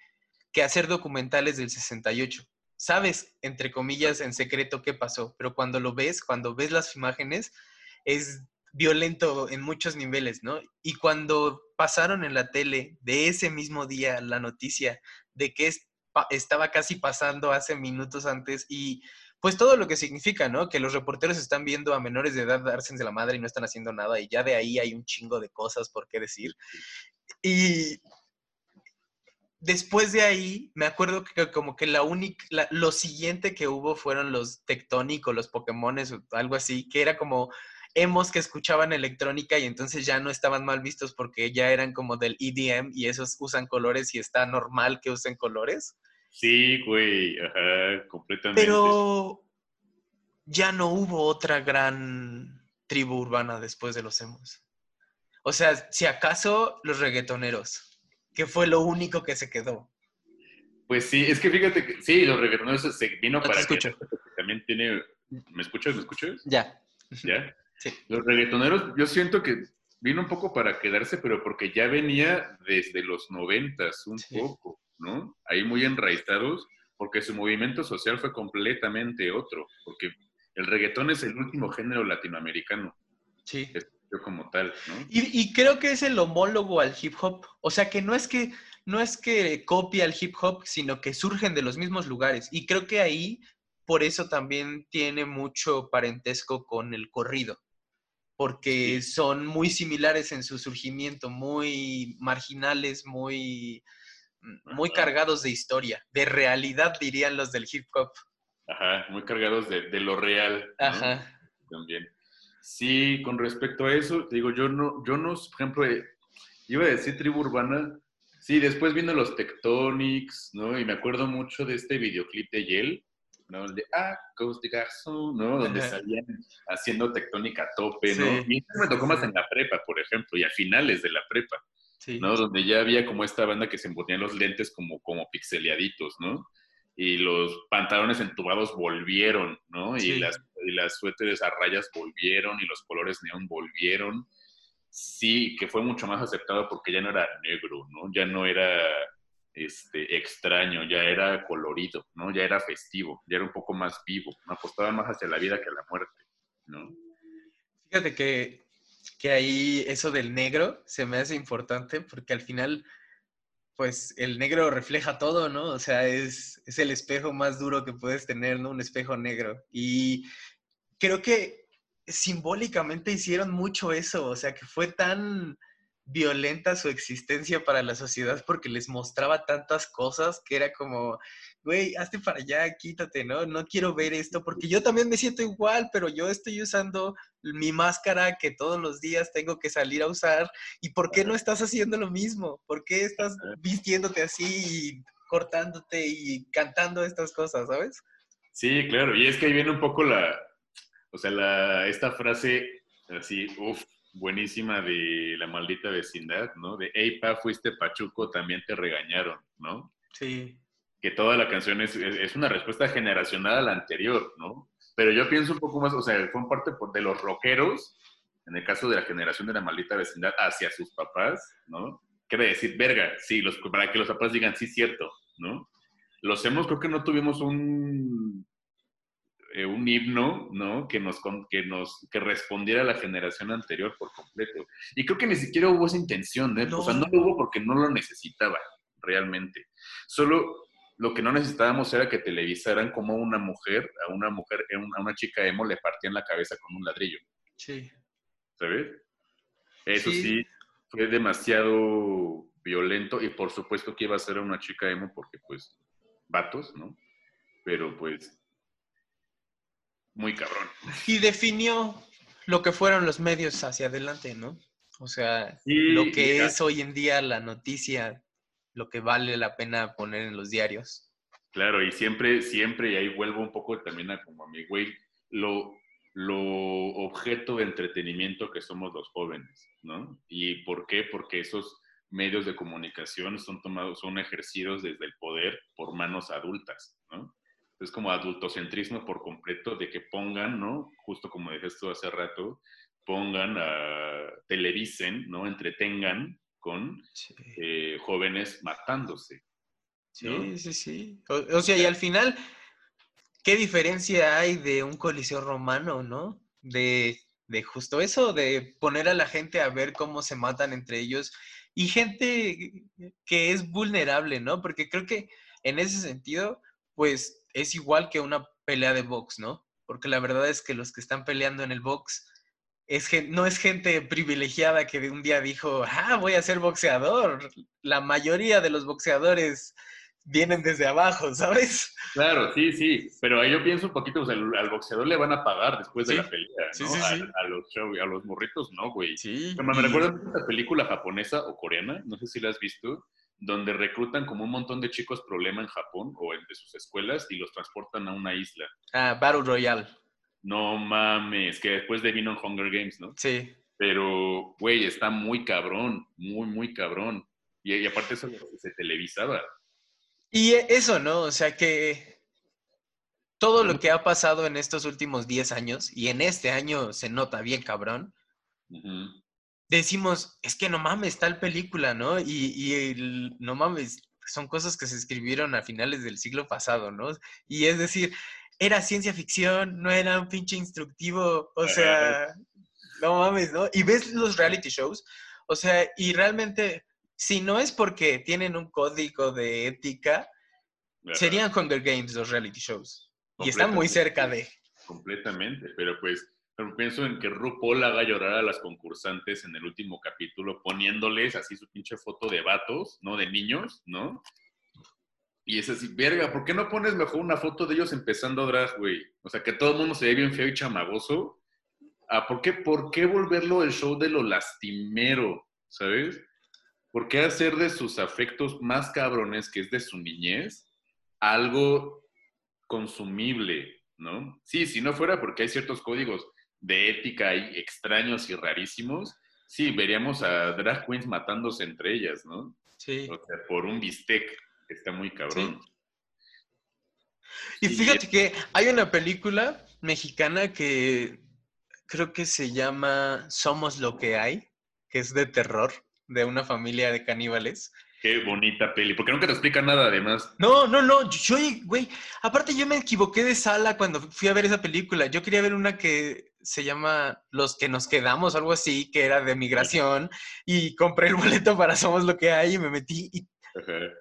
que hacer documentales del 68 sabes, entre comillas, en secreto qué pasó, pero cuando lo ves, cuando ves las imágenes, es violento en muchos niveles, ¿no? Y cuando pasaron en la tele de ese mismo día la noticia de que estaba casi pasando hace minutos antes y pues todo lo que significa, ¿no? Que los reporteros están viendo a menores de edad darse de la madre y no están haciendo nada y ya de ahí hay un chingo de cosas por qué decir. Y después de ahí, me acuerdo que como que la única, lo siguiente que hubo fueron los tectónicos, los Pokémones o algo así, que era como hemos que escuchaban electrónica y entonces ya no estaban mal vistos porque ya eran como del EDM y esos usan colores y está normal que usen colores. Sí, güey, ajá, completamente. Pero ya no hubo otra gran tribu urbana después de los emos. O sea, si acaso los reggaetoneros que fue lo único que se quedó. Pues sí, es que fíjate que sí, los reggaetoneros se vino para escucho. también tiene. ¿Me escuchas? ¿Me escuchas? Ya. ¿Ya? Sí. Los reggaetoneros, yo siento que vino un poco para quedarse, pero porque ya venía desde los noventas un poco, ¿no? Ahí muy enraizados, porque su movimiento social fue completamente otro, porque el reggaetón es el último género latinoamericano. Sí como tal, ¿no? Y, creo que es el homólogo al hip hop. O sea, que no es que no es que copia el hip hop, sino que surgen de los mismos lugares. Y creo que ahí, por eso también tiene mucho parentesco con el corrido, porque son muy similares en su surgimiento, muy marginales, muy, muy cargados de historia, de realidad, dirían los del hip hop. Ajá, muy cargados de, lo real. Ajá. También. Sí, con respecto a eso, te digo, yo no, yo no, por ejemplo, eh, iba a decir tribu urbana, sí, después vino los Tectonics, ¿no? Y me acuerdo mucho de este videoclip de Yel, ¿no? El de Ah, Ghost de ¿no? Donde salían haciendo tectónica a tope, ¿no? Y me tocó más en la prepa, por ejemplo, y a finales de la prepa, ¿no? Donde ya había como esta banda que se ponían los lentes como, como pixeleaditos, ¿no? y los pantalones entubados volvieron, ¿no? Y, las, y las suéteres a rayas volvieron y los colores neón volvieron. Sí, que fue mucho más aceptado porque ya no era negro, ¿no? Ya no era este, extraño, ya era colorido, ¿no? Ya era festivo, ya era un poco más vivo, ¿no? Apostaba más hacia la vida que a la muerte, ¿no? Fíjate que, que ahí eso del negro se me hace importante porque al final pues el negro refleja todo, ¿no? O sea, es, es, el espejo más duro que puedes tener, ¿no? Un espejo negro. Y creo que simbólicamente hicieron mucho eso, o sea, que fue tan violenta su existencia para la sociedad porque les mostraba tantas cosas que era como, güey, hazte para allá, quítate, ¿no? No quiero ver esto porque yo también me siento igual, pero yo estoy usando mi máscara que todos los días tengo que salir a usar. ¿Y por qué no estás haciendo lo mismo? ¿Por qué estás vistiéndote así y cortándote y cantando estas cosas, sabes? Sí, claro. Y es que ahí viene un poco la, o sea, la, esta frase así, uff, buenísima de la maldita vecindad, ¿no? De, hey, pa, fuiste pachuco, también te regañaron, ¿no? Sí que toda la canción es, es, una respuesta generacional a la anterior, ¿no? Pero yo pienso un poco más, o sea, fue parte de los rockeros, en el caso de la generación de la maldita vecindad, hacia sus papás, ¿no? Quiere decir, verga, sí, los, para que los papás digan, sí, cierto, ¿no? Los hemos, creo que no tuvimos un, eh, un himno, ¿no? Que nos, que nos, que respondiera a la generación anterior por completo. Y creo que ni siquiera hubo esa intención, ¿eh? O sea, no lo hubo porque no lo necesitaba, realmente. Solo lo que no necesitábamos era que televisaran como una mujer, a una mujer, a una chica emo le partían la cabeza con un ladrillo. Sí. ¿Sabes? Eso sí. fue demasiado violento y por supuesto que iba a ser una chica emo porque pues vatos, ¿no? Pero pues muy cabrón. Y definió lo que fueron los medios hacia adelante, ¿no? O sea, lo que es hoy en día la noticia, lo que vale la pena poner en los diarios. Claro, y siempre, siempre, y ahí vuelvo un poco también a como a mi güey, lo, lo objeto de entretenimiento que somos los jóvenes, ¿no? ¿Y por qué? Porque esos medios de comunicación son tomados, son ejercidos desde el poder por manos adultas, ¿no? Es como adultocentrismo por completo de que pongan, ¿no? Justo como dijiste tú hace rato, pongan, a, televisen, ¿no? Entretengan con eh, jóvenes matándose, Sí, sí, sí. O, sea, y al final, ¿qué diferencia hay de un coliseo romano, no? De, de justo eso, de poner a la gente a ver cómo se matan entre ellos y gente que es vulnerable, ¿no? Porque creo que en ese sentido, pues es igual que una pelea de box, ¿no? Porque la verdad es que los que están peleando en el box es no es gente privilegiada que de un día dijo, ah, voy a ser boxeador. La mayoría de los boxeadores vienen desde abajo, <laughs> ¿sabes? Claro, sí, sí, pero ahí yo pienso un poquito, o sea, al, boxeador le van a pagar después de la pelea, ¿no? Sí, sí, a, a, los a los morritos no, güey. Sí. me recuerdo esta película japonesa o coreana, no sé si la has visto, donde reclutan como un montón de chicos problema en Japón o de sus escuelas y los transportan a una isla. Ah, Battle Royale. No mames, que después de vino Hunger Games, ¿no? Sí. Pero, güey, está muy cabrón, muy, muy cabrón. Y, y aparte eso se televisaba. Y e, eso, ¿no? O sea que todo lo que ha pasado en estos últimos 10 años, y en este año se nota bien cabrón, decimos, es que no mames, tal película, ¿no? Y, no mames, son cosas que se escribieron a finales del siglo pasado, ¿no? Y es decir, era ciencia ficción, no era un pinche instructivo, o sea, no mames, ¿no? Y ves los reality shows, o sea, y realmente si no es porque tienen un código de ética, serían Hunger Games los reality shows. Y están muy cerca de. Completamente, pero pues pienso en que RuPaul haga llorar a las concursantes en el último capítulo poniéndoles así su pinche foto de vatos, ¿no? De niños, ¿no? Y es así, verga, ¿por qué no pones mejor una foto de ellos empezando drag, güey? O sea, que todo el mundo se ve bien feo y chamagoso. Ah, ¿por qué, ¿Por qué volverlo el show de lo lastimero, ¿sabes? ¿Por qué hacer de sus afectos más cabrones, que es de su niñez, algo consumible, ¿no? Sí, si no fuera porque hay ciertos códigos de ética extraños y rarísimos, sí, veríamos a drag queens matándose entre ellas, ¿no? Sí. O sea, por un bistec, que está muy cabrón. Y fíjate que hay una película mexicana que creo que se llama Somos lo que hay, que es de terror de una familia de caníbales. Qué bonita peli, porque nunca te explica nada además. No, no, no, yo, güey, aparte yo me equivoqué de sala cuando fui a ver esa película. Yo quería ver una que se llama Los que nos quedamos, algo así, que era de migración, y compré el boleto para Somos lo que hay y me metí y...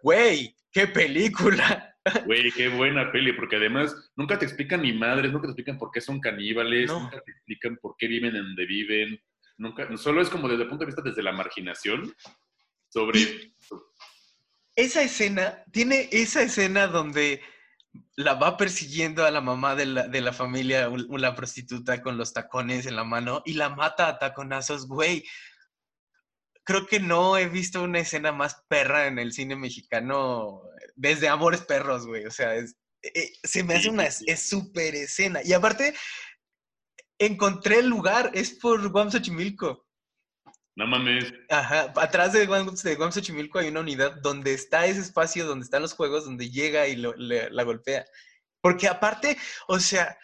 Güey, qué película. Güey, qué buena peli, porque además nunca te explican ni madres, nunca te explican por qué son caníbales, nunca te explican por qué viven en donde viven. Nunca, solo es como desde el punto de vista desde la marginación sobre... <laughs> Esa escena, tiene esa escena donde la va persiguiendo a la mamá de la, de la familia, una prostituta con los tacones en la mano y la mata a taconazos, güey. Creo que no he visto una escena más perra en el cine mexicano desde Amores Perros, güey. O sea, es, eh, se me hace una es súper escena. Y aparte, encontré el lugar, es por Guam Xochimilco. No mames. Ajá, atrás de Guam, de hay una unidad donde está ese espacio, donde están los juegos, donde llega y la golpea. Porque aparte, o sea,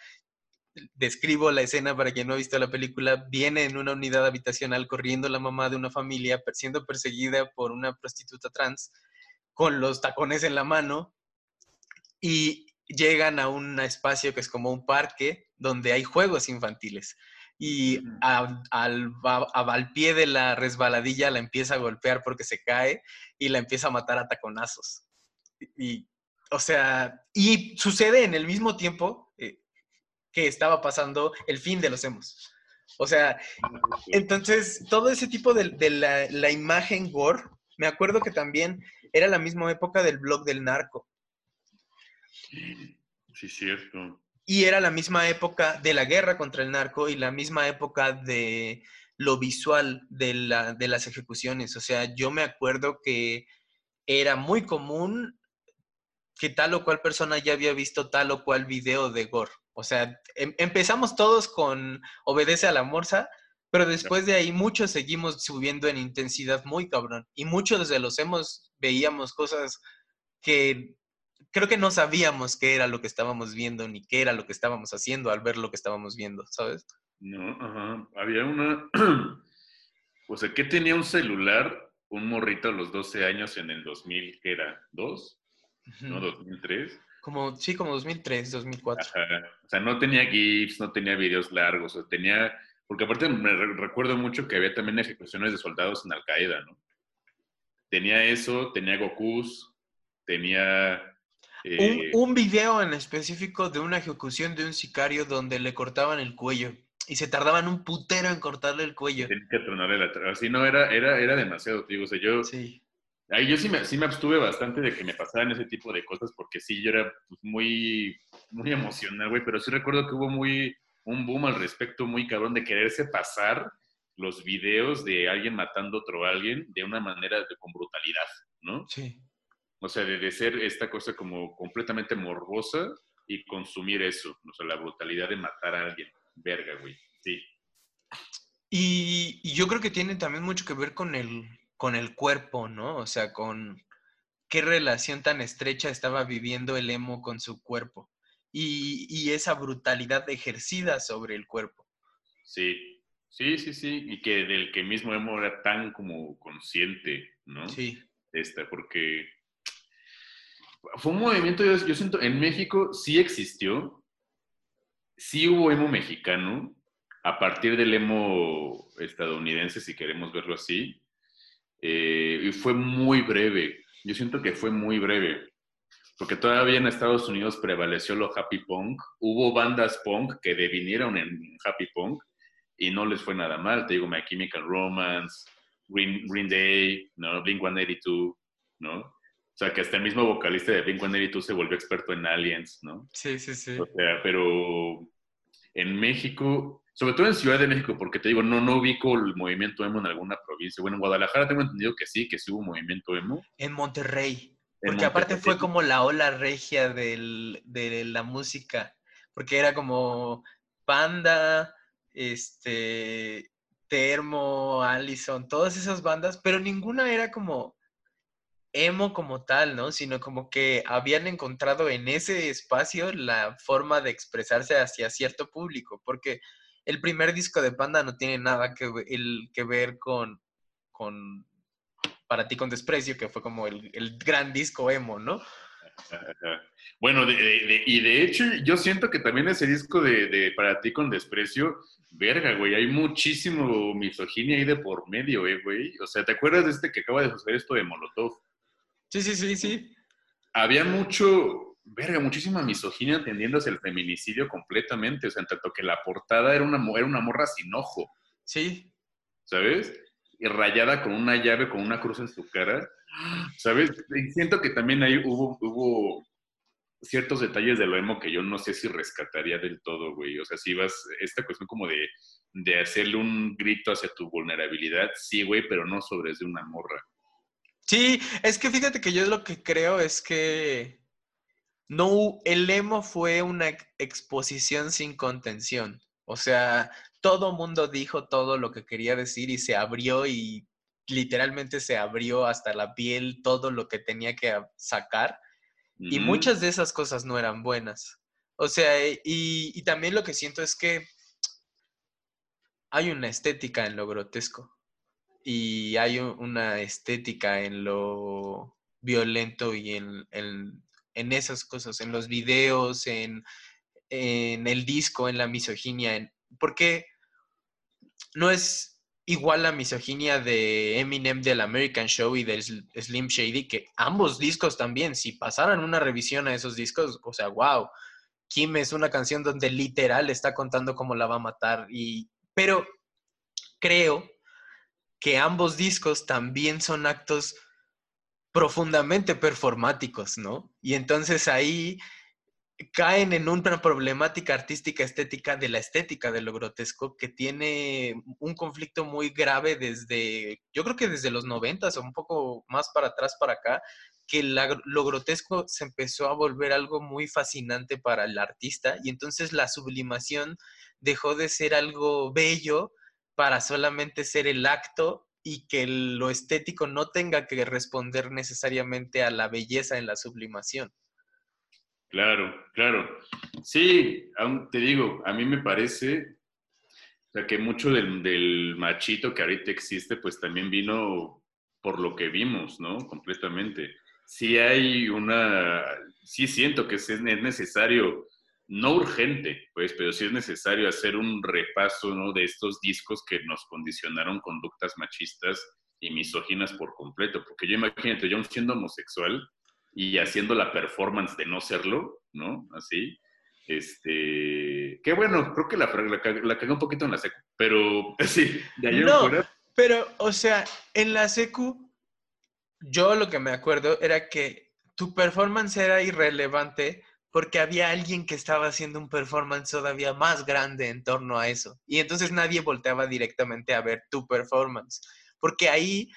describo la escena para quien no ha visto la película, viene en una unidad habitacional corriendo la mamá de una familia siendo perseguida por una prostituta trans con los tacones en la mano y llegan a un espacio que es como un parque donde hay juegos infantiles. Y al, al, pie de la resbaladilla la empieza a golpear porque se cae y la empieza a matar a taconazos. Y, o sea, y sucede en el mismo tiempo eh, que estaba pasando el fin de los hemos. O sea, entonces todo ese tipo de, la, la, imagen gore, me acuerdo que también era la misma época del blog del narco. Sí, cierto. Y era la misma época de la guerra contra el narco y la misma época de lo visual de, la, de las ejecuciones. O sea, yo me acuerdo que era muy común que tal o cual persona ya había visto tal o cual video de gore. O sea, em, empezamos todos con obedece a la morsa, pero después de ahí muchos seguimos subiendo en intensidad muy cabrón. Y muchos de los hemos, veíamos cosas que creo que no sabíamos qué era lo que estábamos viendo ni qué era lo que estábamos haciendo al ver lo que estábamos viendo, ¿sabes? No, ajá. Había una. <clears throat> o sea, ¿qué tenía un celular, un morrito a los 12 años en el 2000, que era? ¿Dos? ¿No? ¿2003? Como, sí, como 2003, 2004. Ajá. O sea, no tenía GIFs, no tenía videos largos, o tenía. Porque aparte me recuerdo mucho que había también ejecuciones de soldados en Al-Qaeda, ¿no? Tenía eso, tenía Gokus, tenía eh, un, video en específico de una ejecución de un sicario donde le cortaban el cuello y se tardaban un putero en cortarle el cuello. Tenía que tronarle la Así no, era, era, era demasiado, digo. O sea, yo. Sí. Ahí yo sí me, sí me abstuve bastante de que me pasaran ese tipo de cosas porque sí, yo era pues, muy, muy emocional, güey. Pero sí recuerdo que hubo muy un boom al respecto muy cabrón de quererse pasar los videos de alguien matando a otro alguien de una manera de, con brutalidad, ¿no? Sí. O sea, de, ser esta cosa como completamente morbosa y consumir eso. O sea, la brutalidad de matar a alguien. Verga, güey. Sí. Y, yo creo que tiene también mucho que ver con el, con el cuerpo, ¿no? O sea, con qué relación tan estrecha estaba viviendo el emo con su cuerpo. Y, y esa brutalidad ejercida sobre el cuerpo. Sí, sí, sí, sí. Y que del que mismo emo era tan como consciente, ¿no? Sí. Esta, porque fue un movimiento, yo, siento, en México sí existió, sí hubo emo mexicano, a partir del emo estadounidense, si queremos verlo así, eh, y fue muy breve. Yo siento que fue muy breve, porque todavía en Estados Unidos prevaleció lo happy punk. Hubo bandas punk que devinieron en happy punk y no les fue nada mal. Te digo, My Chemical Romance, Green, Day, ¿no? Blink 182, ¿no? O sea, que hasta el mismo vocalista de Blink-182 se volvió experto en aliens, ¿no? Sí, sí, sí. O sea, pero en México, sobre todo en Ciudad de México, porque te digo, no, no ubico el movimiento emo en alguna provincia. Bueno, en Guadalajara tengo entendido que sí, que sí hubo movimiento emo. En Monterrey. porque aparte fue como la ola regia del, de la música. Porque era como Panda, este, Termo, Allison, todas esas bandas, pero ninguna era como emo como tal, ¿no? Sino como que habían encontrado en ese espacio la forma de expresarse hacia cierto público, porque el primer disco de Panda no tiene nada que, el, que ver con, con Para ti con desprecio, que fue como el, gran disco emo, ¿no? Bueno, y de hecho yo siento que también ese disco de, Para ti con desprecio, verga, güey, hay muchísimo misoginia ahí de por medio, eh, güey. O sea, ¿te acuerdas de este que acaba de suceder esto de Molotov? Sí, sí, sí, sí. Había mucho, verga, muchísima misoginia entendiéndose el feminicidio completamente. O sea, en tanto que la portada era una, era una morra sin ojo. Sí. ¿Sabes? Y rayada con una llave, con una cruz en su cara. ¿Sabes? Y siento que también ahí hubo, hubo ciertos detalles de lo emo que yo no sé si rescataría del todo, güey. O sea, si vas, esta cuestión como de, de hacerle un grito hacia tu vulnerabilidad, sí, güey, pero no sobre de una morra. Sí, es que fíjate que yo lo que creo es que no, el emo fue una exposición sin contención. O sea, todo mundo dijo todo lo que quería decir y se abrió y literalmente se abrió hasta la piel todo lo que tenía que sacar. Y muchas de esas cosas no eran buenas. O sea, y, y también lo que siento es que hay una estética en lo grotesco y hay una estética en lo violento y en, en, esas cosas, en los videos, en, en, el disco, en la misoginia, porque no es igual la misoginia de Eminem del American Show y del Slim Shady, que ambos discos también, si pasaran una revisión a esos discos, o sea, wow, Kim es una canción donde literal está contando cómo la va a matar, y, pero creo que ambos discos también son actos profundamente performáticos, ¿no? Y entonces ahí caen en una problemática artística estética de la estética de lo grotesco que tiene un conflicto muy grave desde, yo creo que desde los noventas o un poco más para atrás para acá, que lo grotesco se empezó a volver algo muy fascinante para el artista y entonces la sublimación dejó de ser algo bello para solamente ser el acto y que lo estético no tenga que responder necesariamente a la belleza en la sublimación. Claro, claro. Sí, te digo, a mí me parece que mucho del, del, machito que ahorita existe, pues también vino por lo que vimos, ¿no? Completamente. Sí hay una, sí siento que es necesario, no urgente, pues, pero sí es necesario hacer un repaso, ¿no? De estos discos que nos condicionaron conductas machistas y misóginas por completo, porque yo imagínate, yo siendo homosexual, y haciendo la performance de no serlo, ¿no? Así. Este, qué bueno, creo que la, la, cagué un poquito en la secu, pero <laughs> sí, de ayer no, pero, o sea, en la secu, yo lo que me acuerdo era que tu performance era irrelevante porque había alguien que estaba haciendo un performance todavía más grande en torno a eso. Y entonces nadie volteaba directamente a ver tu performance, porque ahí,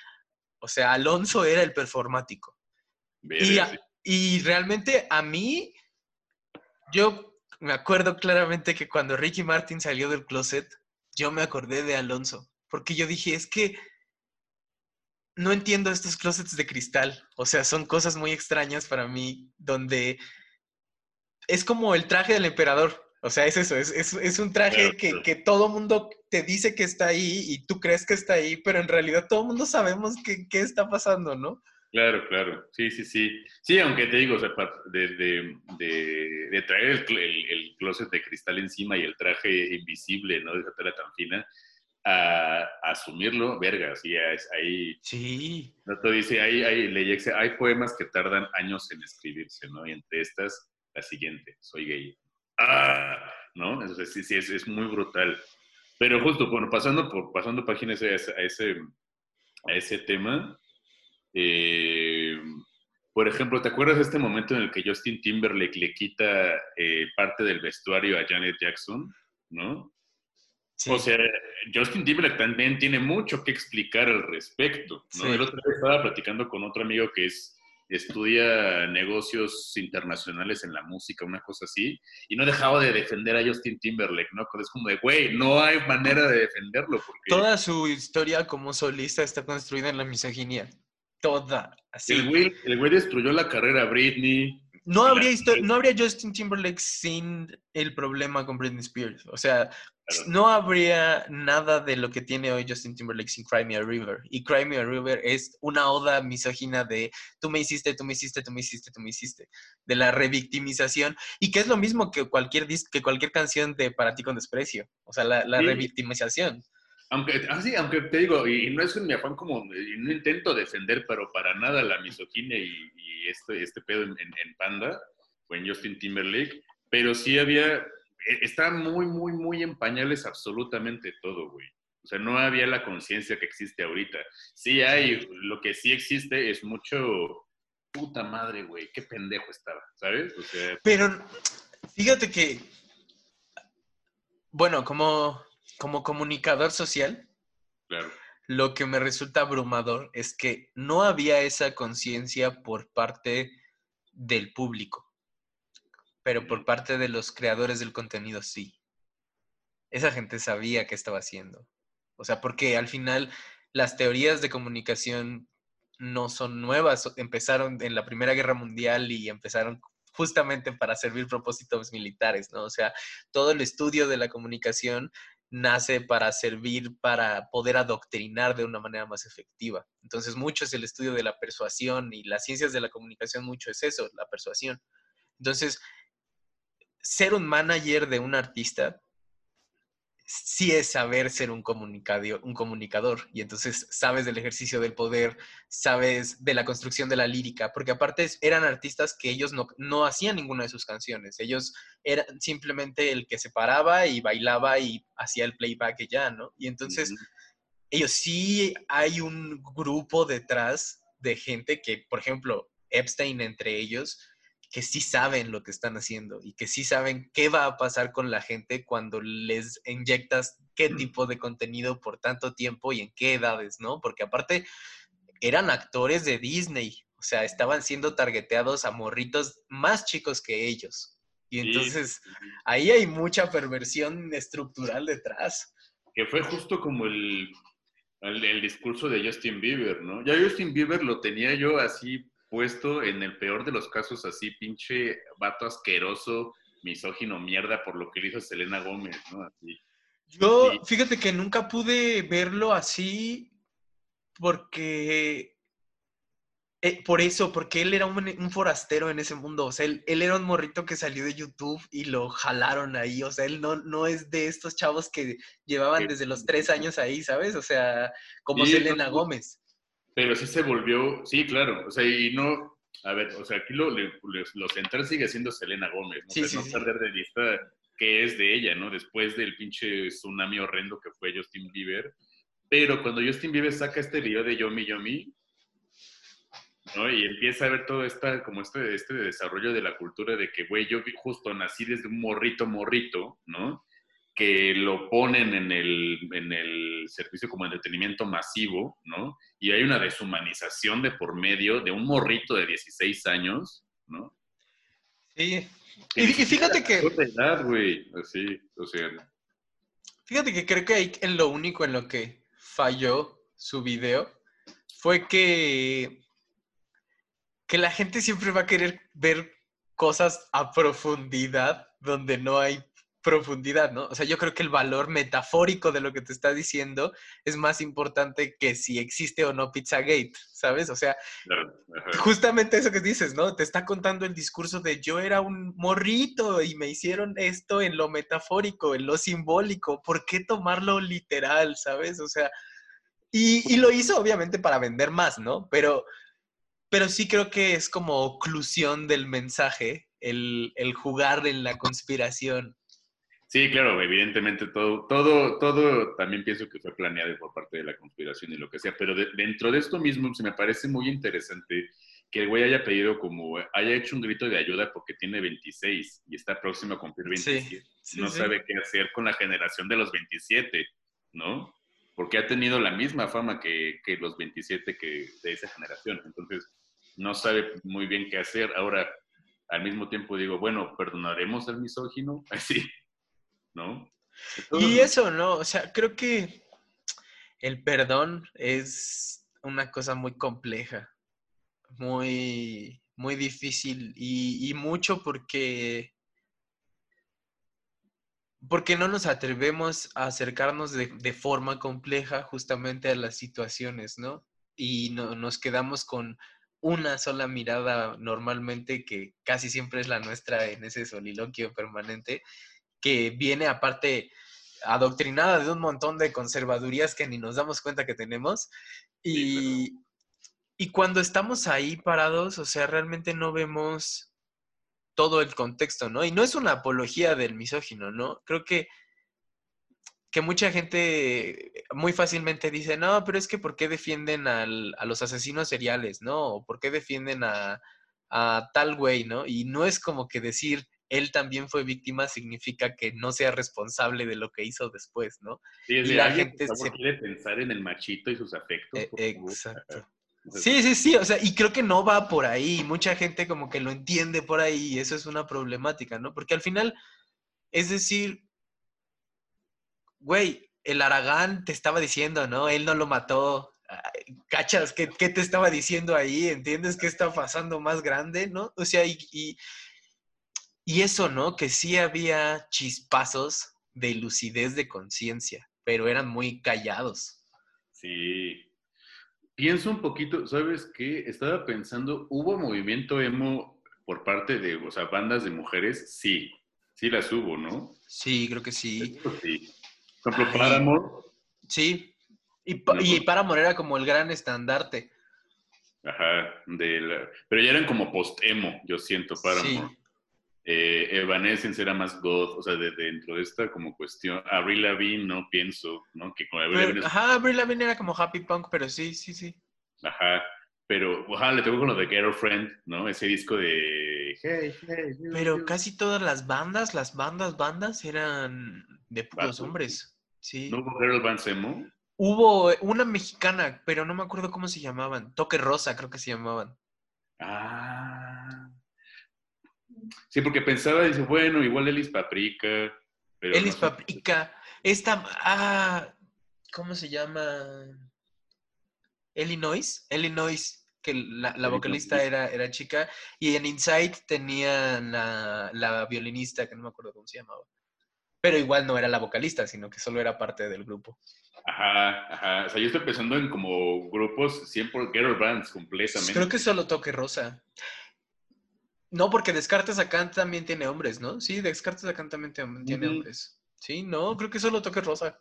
o sea, Alonso era el performático. Y, realmente a mí, yo me acuerdo claramente que cuando Ricky Martin salió del closet, yo me acordé de Alonso, porque yo dije, es que no entiendo estos closets de cristal, o sea, son cosas muy extrañas para mí, donde es como el traje del emperador, o sea, es eso, es, un traje que, que, todo mundo te dice que está ahí y tú crees que está ahí, pero en realidad todo el mundo sabemos qué está pasando, ¿no? Claro, claro. Sí, sí, sí. Sí, aunque te digo, o sea, de, de, traer el, el, closet de cristal encima y el traje invisible, ¿no? De esa tela tan fina, a, asumirlo, verga, sí, ahí... Sí. No te dice, hay, hay, hay poemas que tardan años en escribirse, ¿no? Y entre estas, la siguiente, soy gay. ¡Ah! ¿No? Eso sí, sí, es, es muy brutal. Pero justo, bueno, pasando, por, pasando páginas a ese, a ese tema, eh, por ejemplo, ¿te acuerdas de este momento en el que Justin Timberlake le quita eh, parte del vestuario a Janet Jackson? ¿No? O sea, Justin Timberlake también tiene mucho que explicar al respecto. ¿no? El otro día estaba platicando con otro amigo que es estudia negocios internacionales en la música, una cosa así, y no dejaba de defender a Justin Timberlake, ¿no? Es como de, güey, no hay manera de defenderlo. Porque... Toda su historia como solista está construida en la misoginia toda. Así. El güey, el güey destruyó la carrera a Britney. No habría, <laughs> no habría Justin Timberlake sin el problema con Britney Spears. O sea, no habría nada de lo que tiene hoy Justin Timberlake sin Cry Me a River. Y Cry Me a River es una oda misógina de tú me hiciste, tú me hiciste, tú me hiciste, tú me hiciste. De la revictimización. Y que es lo mismo que cualquier, que cualquier canción de Para ti con desprecio. O sea, la, revictimización. Aunque, ah, sí, aunque te digo, y, no es un afán como, no intento defender, pero para nada la misoginia y, este, este pedo en, Panda o en Justin Timberlake, pero sí había, e, estaba muy, muy, muy en pañales absolutamente todo, güey. O sea, no había la conciencia que existe ahorita. Sí hay, lo que sí existe es mucho, puta madre, güey, qué pendejo estaba, ¿sabes? O sea, pero fíjate que, bueno, como como comunicador social, lo que me resulta abrumador es que no había esa conciencia por parte del público, pero por parte de los creadores del contenido sí. Esa gente sabía qué estaba haciendo. O sea, porque al final las teorías de comunicación no son nuevas, empezaron en la Primera Guerra Mundial y empezaron justamente para servir propósitos militares, ¿no? O sea, todo el estudio de la comunicación nace para servir, para poder adoctrinar de una manera más efectiva. Entonces, mucho es el estudio de la persuasión y las ciencias de la comunicación, mucho es eso, la persuasión. Entonces, ser un manager de un artista sí es saber ser un, un comunicador. Y entonces sabes del ejercicio del poder, sabes de la construcción de la lírica, porque aparte eran artistas que ellos no, no hacían ninguna de sus canciones. Ellos eran simplemente el que se paraba y bailaba y hacía el playback y ya, ¿no? Y entonces ellos sí hay un grupo detrás de gente que, por ejemplo, Epstein entre ellos, que sí saben lo que están haciendo y que sí saben qué va a pasar con la gente cuando les inyectas qué Mm. tipo de contenido por tanto tiempo y en qué edades, ¿no? Porque aparte eran actores de Disney, o sea, estaban siendo targeteados a morritos más chicos que ellos. Y Sí. entonces ahí hay mucha perversión estructural detrás. Que fue justo como el, el, el discurso de Justin Bieber, ¿no? Ya Justin Bieber lo tenía yo así puesto en el peor de los casos, así pinche vato asqueroso, misógino mierda por lo que le hizo Selena Gómez, ¿no? Así. Yo, fíjate que nunca pude verlo así porque, eh, por eso, porque él era un, un forastero en ese mundo, o sea, él, él era un morrito que salió de YouTube y lo jalaron ahí, o sea, él no, no es de estos chavos que llevaban desde los tres años ahí, ¿sabes? O sea, como Sí, Selena no, Gómez. Pero sí se volvió, sí, claro, o sea, y no, a ver, o sea, aquí lo, le- lo central sigue siendo Selena Gómez, ¿no? Sí, O sea, sí, no sí. perder de vista qué es de ella, ¿no? Después del pinche tsunami horrendo que fue Justin Bieber. Pero cuando Justin Bieber saca este video de Yomi Yomi, ¿no? Y empieza a ver todo esta, como este, este desarrollo de la cultura de que, güey, yo justo nací desde un morrito, morrito, ¿no? Que lo ponen en el, en el servicio como entretenimiento masivo, ¿no? Y hay una deshumanización de por medio de un morrito de 16 años, ¿no? Sí. Y, fíjate que, era de edad, güey, así, o sea, fíjate que creo que ahí en lo único en lo que falló su video fue que, que la gente siempre va a querer ver cosas a profundidad donde no hay profundidad, ¿no? O sea, yo creo que el valor metafórico de lo que te está diciendo es más importante que si existe o no Pizzagate, ¿sabes? O sea, justamente eso que dices, ¿no? Te está contando el discurso de yo era un morrito y me hicieron esto en lo metafórico, en lo simbólico. ¿Por qué tomarlo literal, sabes? O sea, y, y lo hizo obviamente para vender más, ¿no? Pero, pero sí creo que es como oclusión del mensaje, el, el jugar en la conspiración. Sí, claro, evidentemente todo, todo, todo también pienso que fue planeado por parte de la conspiración y lo que sea, pero de- dentro de esto mismo se me parece muy interesante que el güey haya pedido como, haya hecho un grito de ayuda porque tiene 26 y está próximo a cumplir 27. sí, no sí. sabe qué hacer con la generación de los 27, ¿no? Porque ha tenido la misma fama que, que los 27 que de esa generación. Entonces, no sabe muy bien qué hacer. Ahora, al mismo tiempo digo, bueno, perdonaremos al misógino, <laughs> así, ¿no? Y eso, ¿no? O sea, creo que el perdón es una cosa muy compleja, muy, muy difícil y, y mucho porque, porque no nos atrevemos a acercarnos de, de forma compleja justamente a las situaciones, ¿no? Y no- nos quedamos con una sola mirada normalmente que casi siempre es la nuestra en ese soliloquio permanente que viene aparte adoctrinada de un montón de conservadurías que ni nos damos cuenta que tenemos. Y, y cuando estamos ahí parados, o sea, realmente no vemos todo el contexto, ¿no? Y no es una apología del misógino, ¿no? Creo que, que mucha gente muy fácilmente dice, no, pero es que ¿por qué defienden al- a los asesinos seriales, ¿no? O ¿por qué defienden a, a tal güey, ¿no? Y no es como que decir, él también fue víctima significa que no sea responsable de lo que hizo después, ¿no? Sí, es y la gente se- quiere pensar en el machito y sus afectos. Eh, exacto. O sea, Sí, sí, sí, o sea, y creo que no va por ahí, mucha gente como que lo entiende por ahí y eso es una problemática, ¿no? Porque al final, es decir, güey, el Aragán te estaba diciendo, ¿no? Él no lo mató. ¿Cachas? ¿Qué, qué te estaba diciendo ahí? ¿Entiendes qué está pasando más grande, no? O sea, y, y, y eso, ¿no? Que sí había chispazos de lucidez de conciencia, pero eran muy callados. Sí. Pienso un poquito, ¿sabes qué? Estaba pensando, ¿hubo movimiento emo por parte de, o sea, bandas de mujeres? Sí, sí las hubo, ¿no? Sí, creo que sí. Eso sí. Por ejemplo, Ay. Paramore, Sí. Y, pa- No, y Paramore era como el gran estandarte. ajá, de la- pero ya eran como post-emo, yo siento, Paramore. Sí. Eh, Evanescence era más goth, o sea, de, dentro de esta como cuestión, Avril Lavigne, no pienso, ¿no? Que con Avril Pero- Lavigne es- ajá, Avril Lavigne era como happy punk, pero sí, sí, sí. Ajá, pero ajá, le tocó con lo de Girlfriend, ¿no? Ese disco de hey, hey. Pero casi todas las bandas, las bandas, bandas eran de puros hombres. Sí. ¿No hubo girl bands emo? Hubo una mexicana, pero no me acuerdo cómo se llamaban. Toque Rosa, creo que se llamaban. Ah. Sí, porque pensaba, dice, bueno, igual Elis Paprika. Pero no sé. Paprika. Esta. Ah, ¿Cómo se llama? Illinois. Illinois, que la, la vocalista era, era chica. Y en Inside tenía la, la violinista, que no me acuerdo cómo se llamaba. Pero igual no era la vocalista, sino que solo era parte del grupo. Ajá, ajá. O sea, yo estoy pensando en como grupos 100% girl bands completamente. Creo que solo Toque Rosa. No, porque Descartes acá también tiene hombres, ¿no? Sí, Descartes acá también tiene hombres. Sí, no, creo que solo Toque Rosa.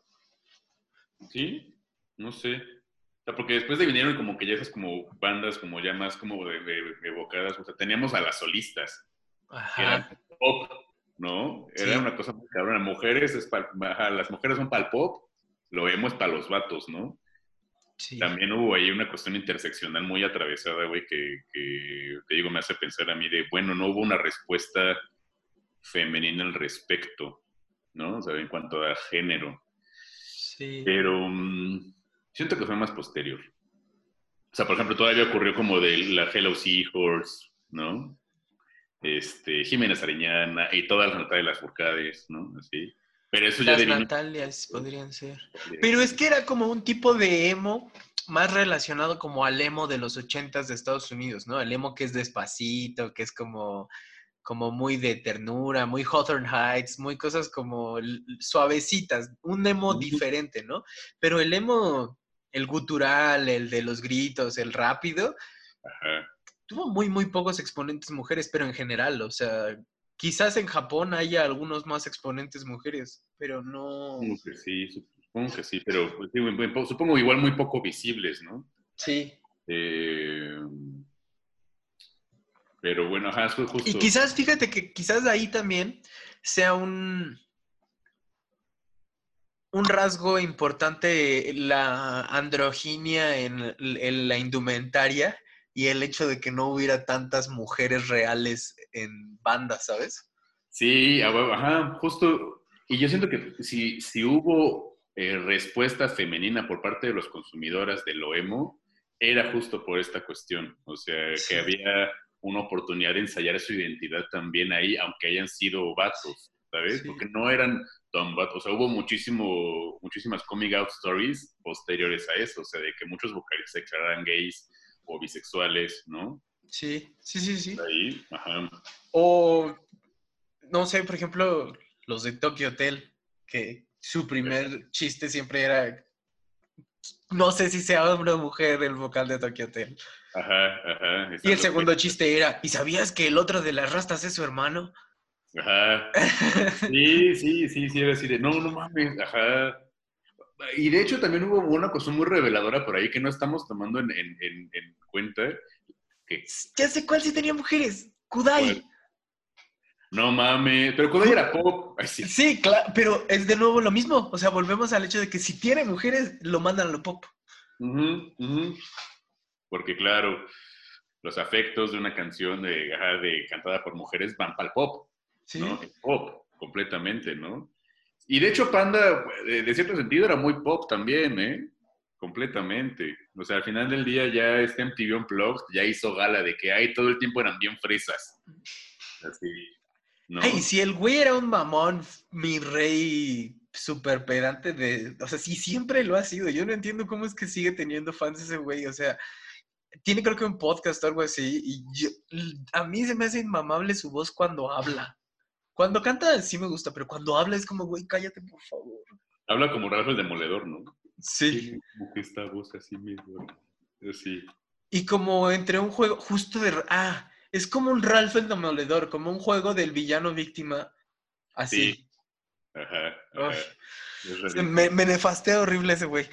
Sí, no sé. O sea, porque después de vinieron como que ya esas como bandas como ya más como de, de- de evocadas. O sea, teníamos a las solistas, que eran Ajá. pop, ¿no? Era Sí. una cosa muy cabrona. Mujeres, es ajá, las mujeres son para el pop, lo vemos para los vatos, ¿no? Sí. También hubo ahí una cuestión interseccional muy atravesada, güey, que, que, te digo, me hace pensar a mí de, bueno, no hubo una respuesta femenina al respecto, ¿no? O sea, en cuanto a género. Sí. Pero mm, siento que fue más posterior. O sea, por ejemplo, todavía ocurrió como de la Hello Seahorse, ¿no? Este, Jiménez Areñana y todas las notas de las Furcades, ¿no? Así. Pero eso ya Las Natalias podrían ser. Pero es que era como un tipo de emo más relacionado como al emo de los ochentas de Estados Unidos, ¿no? El emo que es despacito, que es como, como muy de ternura, muy Hawthorne Heights, muy cosas como suavecitas, un emo diferente, ¿no? Pero el emo, el gutural, el de los gritos, el rápido, Ajá. tuvo muy, muy pocos exponentes mujeres, pero en general, o sea, quizás en Japón haya algunos más exponentes mujeres, pero no... Supongo que sí, supongo que sí, pero pues, supongo igual muy poco visibles, ¿no? Sí. Eh, pero bueno, ajá, justo. Y quizás, fíjate que quizás ahí también sea un, un rasgo importante la androginia en, en la indumentaria y el hecho de que no hubiera tantas mujeres reales en bandas, ¿sabes? Sí, ajá, justo. Y yo siento que si, si hubo eh, respuesta femenina por parte de los consumidores de lo emo, era justo por esta cuestión. O sea, Sí. que había una oportunidad de ensayar su identidad también ahí, aunque hayan sido vatos, ¿sabes? Sí. Porque no eran tan vatos. O sea, hubo muchísimo, muchísimas coming out stories posteriores a eso. O sea, de que muchos vocalistas se declararan gays o bisexuales, ¿no? Sí, sí, sí, sí. Ahí, ajá. O, no sé, por ejemplo, los de Tokyo Hotel, que su primer chiste siempre era, no sé si sea hombre o mujer el vocal de Tokyo Hotel. Ajá, ajá. Y el segundo chiste era, ¿y sabías que el otro de las rastas es su hermano? Ajá. <laughs> Sí, sí, sí, sí, era así de, no, no mames, ajá. Y de hecho también hubo una cuestión muy reveladora por ahí que no estamos tomando en, en- en- en cuenta, que ya sé cuál sí tenía mujeres, Kudai. ¿Cuál? no mames, pero ella era pop, ay, sí, Sí, claro, pero es de nuevo lo mismo. O sea, volvemos al hecho de que si tiene mujeres, lo mandan a lo pop. Porque claro, los afectos de una canción de, de cantada por mujeres van para el pop. Sí. ¿no? Es Pop, completamente, ¿no? Y de hecho, Panda, de, de cierto sentido, era muy pop también, ¿eh? Completamente. O sea, al final del día ya este MTV Unplugged ya hizo gala de que ahí todo el tiempo eran bien fresas. Así, ¿no? Ay, si el güey era un mamón, mi rey súper pedante de... O sea, sí, siempre lo ha sido. Yo no entiendo cómo es que sigue teniendo fans ese güey. O sea, tiene creo que un podcast o algo así. Y a mí se me hace inmamable su voz cuando habla. Cuando canta sí me gusta, pero cuando habla es como, güey, cállate, por favor. Habla como Ralph el Demoledor, ¿no? Sí. Como que esta voz así mismo. Así. Y como entre un juego justo de... Ah, es como un Ralph el Demoledor, como un juego del villano víctima. Así. Sí. Ajá. Me, me nefastea horrible ese güey.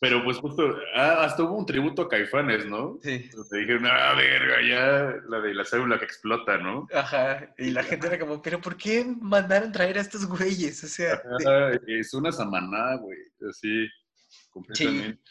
Pero pues justo, ah, hasta hubo un tributo a Caifanes, ¿no? Sí. Te dijeron, ah, verga, ya, la de la célula que explota, ¿no? Ajá. Y la gente era como, pero ¿por qué mandaron traer a estos güeyes? O sea, de- es una samaná, güey, así, completamente,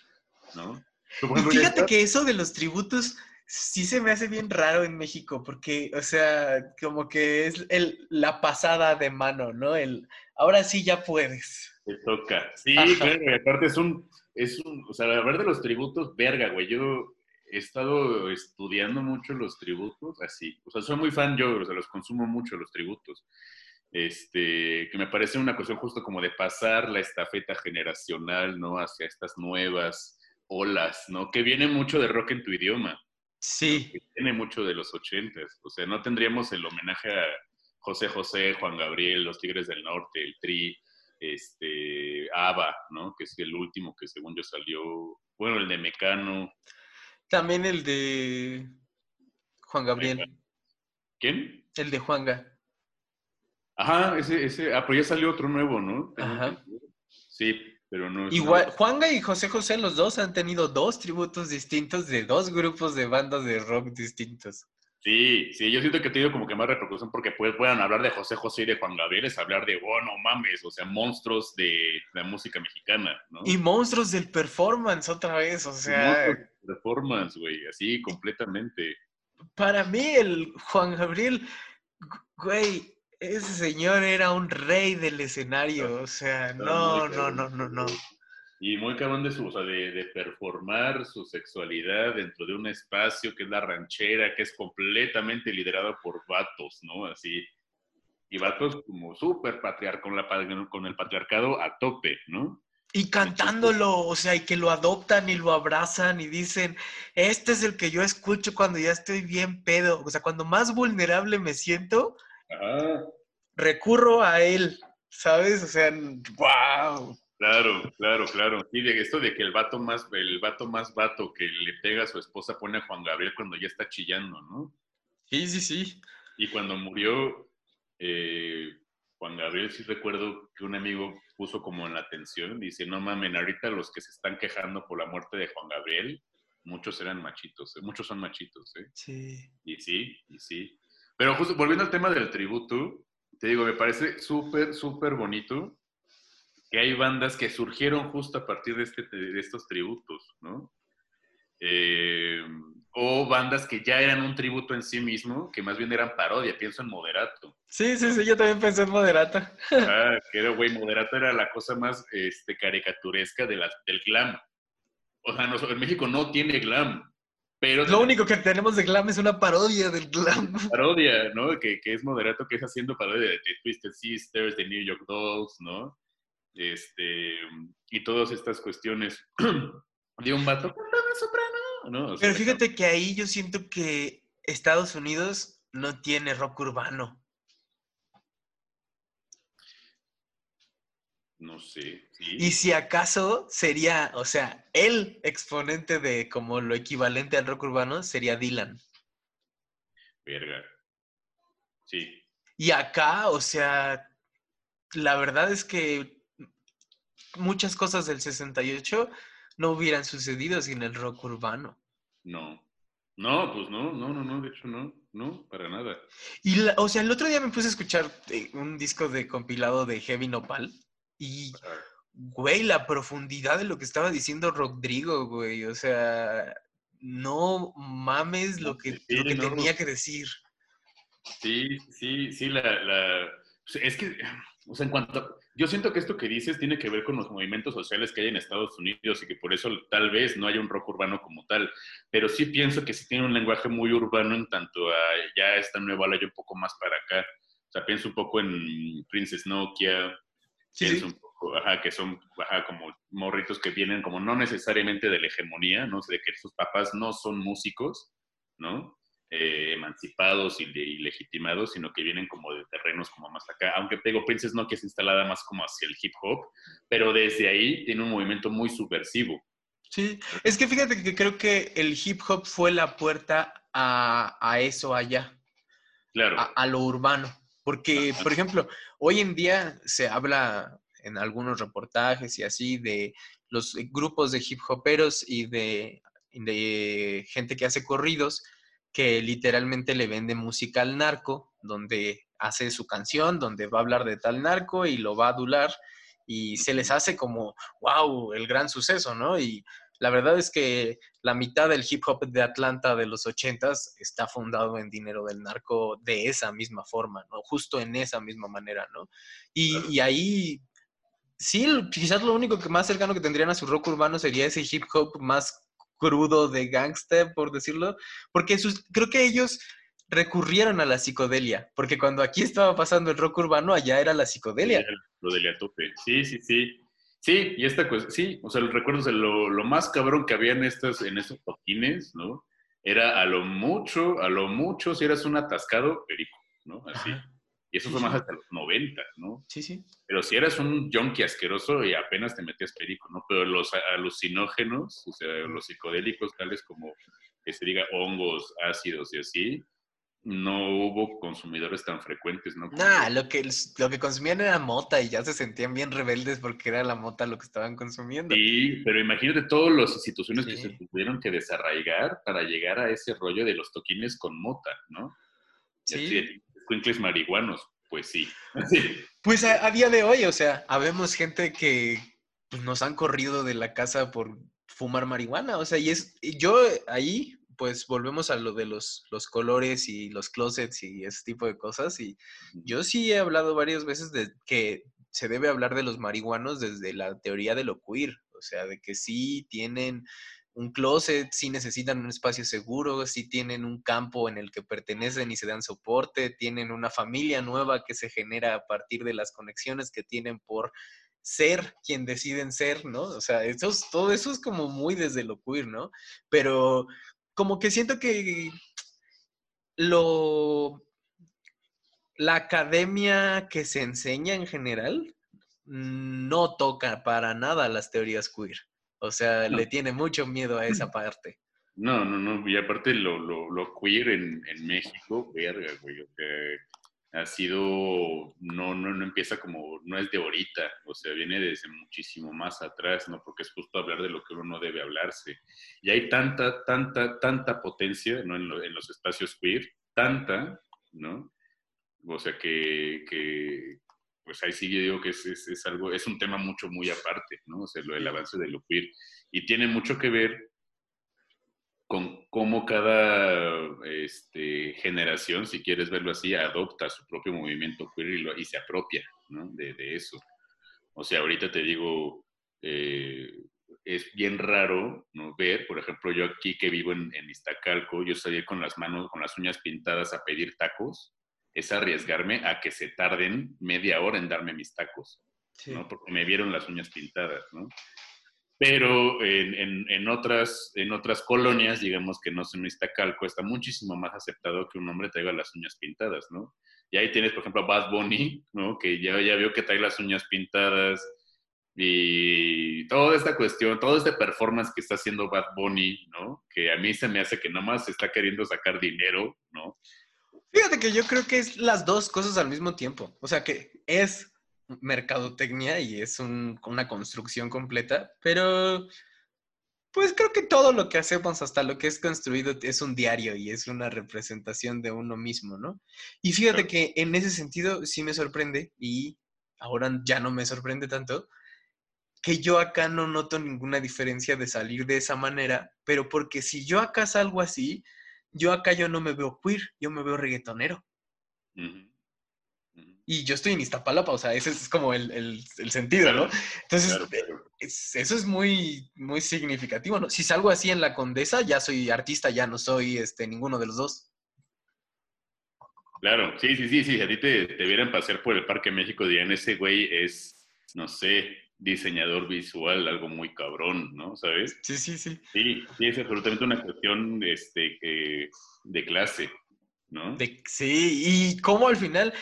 ¿no? Pero, por Y ya fíjate que eso de los tributos sí se me hace bien raro en México, porque, o sea, como que es el, la pasada de mano, ¿no? El, ahora sí ya puedes. Te toca. Sí, claro, y aparte es un, es un, o sea, hablar de los tributos, verga, güey, yo he estado estudiando mucho los tributos, así, o sea, soy muy fan yo, o sea, los consumo mucho los tributos. Este, que me parece una cuestión justo como de pasar la estafeta generacional, ¿no? Hacia estas nuevas olas, ¿no? Que viene mucho de rock en tu idioma. Sí. Que viene mucho de los ochentas. O sea, no tendríamos el homenaje a José José, Juan Gabriel, los Tigres del Norte, el Tri, este, ABBA, ¿no? Que es el último que según yo salió, bueno, el de Mecano. También el de Juan Gabriel. ¿Quién? El de Juanga. Ajá, ese, ese, ah, pero ya salió otro nuevo, ¿no? Ajá. Sí, pero no. Igual, Juanga y José José, los dos han tenido dos tributos distintos de dos grupos de bandas de rock distintos. Sí, sí, yo siento que he tenido como que más repercusión porque pues, puedan hablar de José José y de Juan Gabriel, es hablar de, oh, no mames, o sea, monstruos de la música mexicana, ¿no? Y monstruos del performance otra vez, o sea. Performance, güey, así completamente. Para mí, el Juan Gabriel, güey, ese señor era un rey del escenario, o sea, no, no, no, no, no. Y muy cabrón de su, o sea, de, de, performar su sexualidad dentro de un espacio que es la ranchera, que es completamente liderado por vatos, ¿no? Así. Y vatos como súper patriar con, la, con el patriarcado a tope, ¿no? Y cantándolo, o sea, y que lo adoptan y lo abrazan y dicen, este es el que yo escucho cuando ya estoy bien pedo. O sea, cuando más vulnerable me siento, recurro a él, ¿sabes? O sea, wow. Claro, claro, claro. Y de esto de que el vato más, el vato más vato que le pega a su esposa pone a Juan Gabriel cuando ya está chillando, ¿no? Sí, sí, sí. Y cuando murió eh, Juan Gabriel, sí recuerdo que un amigo puso como en la atención, dice, no mamen, ahorita los que se están quejando por la muerte de Juan Gabriel, muchos eran machitos, ¿eh? muchos son machitos, ¿eh? Sí. Y sí, y sí. Pero justo volviendo al tema del tributo, te digo, me parece súper, súper bonito que hay bandas que surgieron justo a partir de, este, de estos tributos, ¿no? Eh, o bandas que ya eran un tributo en sí mismo, que más bien eran parodia, pienso en Moderato. Sí, sí, sí, yo también pensé en Moderato. Ah, que era, güey, Moderato era la cosa más este, caricaturesca de la, del glam. O sea, no, en México no tiene glam, pero... Lo único que tenemos de glam es una parodia del glam. Parodia, ¿no? Que, que es Moderato, que es haciendo parodia de, de Twisted Sisters, de New York Dolls, ¿no? Este, y todas estas cuestiones <clears throat> de un vato soprano. ¿no? Pero fíjate que ahí yo siento que Estados Unidos no tiene rock urbano. No sé. Y si acaso sería, o sea, el exponente de como lo equivalente al rock urbano sería Dylan. Verga. Sí. Y acá, o sea, la verdad es que muchas cosas del 68 no hubieran sucedido sin el rock urbano. No. No, pues no, no, no, no, de hecho no, no, para nada. Y, o sea, el otro día me puse a escuchar eh, un disco de compilado de Heavy Nopal y, güey, la profundidad de lo que estaba diciendo Rodrigo, güey, o sea, no mames lo que, tenía que decir. Sí, sí, sí, la, la, es que, o sea, en cuanto, yo siento que esto que dices tiene que ver con los movimientos sociales que hay en Estados Unidos y que por eso tal vez no haya un rock urbano como tal, pero sí pienso que sí tiene un lenguaje muy urbano en tanto a ya esta nueva ley un poco más para acá. O sea, pienso un poco en Princess Nokia, sí, pienso un poco, ajá, que son ajá, como morritos que vienen como no necesariamente de la hegemonía, ¿no? De que sus papás no son músicos, ¿no? Eh, emancipados y, legitimados, sino que vienen como de terrenos como más acá. Aunque Pego Princess no que es instalada más como hacia el hip hop, pero desde ahí tiene un movimiento muy subversivo. Sí, es que fíjate que creo que el hip hop fue la puerta a, eso allá. Claro. A, lo urbano. Porque, por ejemplo, hoy en día se habla en algunos reportajes y así de los grupos de hip hoperos y de, de gente que hace corridos que literalmente le vende música al narco, donde hace su canción, donde va a hablar de tal narco y lo va a adular y se les hace como, wow, el gran suceso, ¿no? Y la verdad es que la mitad del hip hop de Atlanta de los ochentas está fundado en dinero del narco de esa misma forma, ¿no? Justo en esa misma manera, ¿no? Y, y ahí, sí, quizás lo único que más cercano que tendrían a su rock urbano sería ese hip hop más crudo de gangster, por decirlo, porque sus, creo que ellos recurrieron a la psicodelia, porque cuando aquí estaba pasando el rock urbano, allá era la psicodelia. Lo de la tope, sí, sí, sí. Sí, y esta cosa, sí, o sea, recuerdo lo, lo más cabrón que había en estos, en estos toquines, ¿no? Era a lo mucho, a lo mucho, si eras un atascado, perico, ¿no? Así. Y eso fue más hasta los 90, ¿no? Sí, sí. Pero si eras un junkie asqueroso y apenas te metías perico, ¿no? Pero los alucinógenos, o sea, los psicodélicos, tales como que se diga hongos, ácidos y así, no hubo consumidores tan frecuentes, ¿no? Nah, lo que, lo que consumían era mota y ya se sentían bien rebeldes porque era la mota lo que estaban consumiendo. Sí, pero imagínate todas las instituciones que se tuvieron que desarraigar para llegar a ese rollo de los toquines con mota, ¿no? Sí. Marihuanos, pues sí. Pues a, día de hoy, o sea, habemos gente que pues, nos han corrido de la casa por fumar marihuana, o sea, y es, yo ahí pues volvemos a lo de los, los, colores y los closets y ese tipo de cosas. Y yo sí he hablado varias veces de que se debe hablar de los marihuanos desde la teoría de lo queer, o sea, de que sí tienen un closet, sí necesitan un espacio seguro, sí tienen un campo en el que pertenecen y se dan soporte, tienen una familia nueva que se genera a partir de las conexiones que tienen por ser quien deciden ser, ¿no? O sea, eso todo eso es como muy desde lo queer, ¿no? Pero como que siento que lo la academia que se enseña en general no toca para nada las teorías queer. O sea, le tiene mucho miedo a esa parte. No, no, no. Y aparte lo, lo, queer en, México, verga, güey ha sido, no, no, no empieza como, no es de ahorita, o sea, viene desde muchísimo más atrás, ¿no? Porque es justo hablar de lo que uno no debe hablarse. Y hay tanta, tanta, tanta potencia, ¿no? En, los espacios queer, tanta, ¿no? O sea, que, que pues ahí sí yo digo que es, es, algo, es un tema mucho, muy aparte, ¿no? O sea, lo del avance de lo queer. Y tiene mucho que ver con cómo cada este, generación, si quieres verlo así, adopta su propio movimiento queer y, se apropia ¿no? de, eso. O sea, ahorita te digo, eh, es bien raro ver, por ejemplo, yo aquí que vivo en, en Iztacalco, yo salí con las manos, con las uñas pintadas a pedir tacos, es arriesgarme a que se tarden media hora en darme mis tacos, ¿no? porque me vieron las uñas pintadas, ¿no? pero en, en, otras, en otras colonias, digamos que no se necesita calco, está muchísimo más aceptado que un hombre traiga las uñas pintadas, ¿no? Y ahí tienes, por ejemplo, a Bad Bunny, ¿no? Que ya, ya vio que trae las uñas pintadas y toda esta cuestión, todo este performance que está haciendo Bad Bunny, ¿no? Que a mí se me hace que nomás está queriendo sacar dinero, ¿no? Fíjate que yo creo que es las dos cosas al mismo tiempo. O sea, que es mercadotecnia y es una construcción completa, pero pues creo que todo lo que hacemos, hasta lo que es construido, es un diario y es una representación de uno mismo, ¿no? Y fíjate que en ese sentido sí me sorprende y ahora ya no me sorprende tanto que yo acá no noto ninguna diferencia de salir de esa manera, pero porque si yo acá salgo así, yo acá yo no me veo queer, yo me veo reggaetonero. Y yo estoy en Iztapalapa, o sea, ese es como el, sentido, ¿no? Entonces, eso es muy, muy significativo, ¿no? Si salgo así en la Condesa, ya soy artista, ya no soy este, ninguno de los dos. Claro, sí, sí, sí, sí. Si a ti te, te vieran pasear por el Parque México, dirían, ese güey es, no sé, diseñador visual, algo muy cabrón, ¿no? ¿Sabes? Sí, sí, sí. Sí, sí, es absolutamente una cuestión este, que, de clase, ¿no? sí, y cómo al final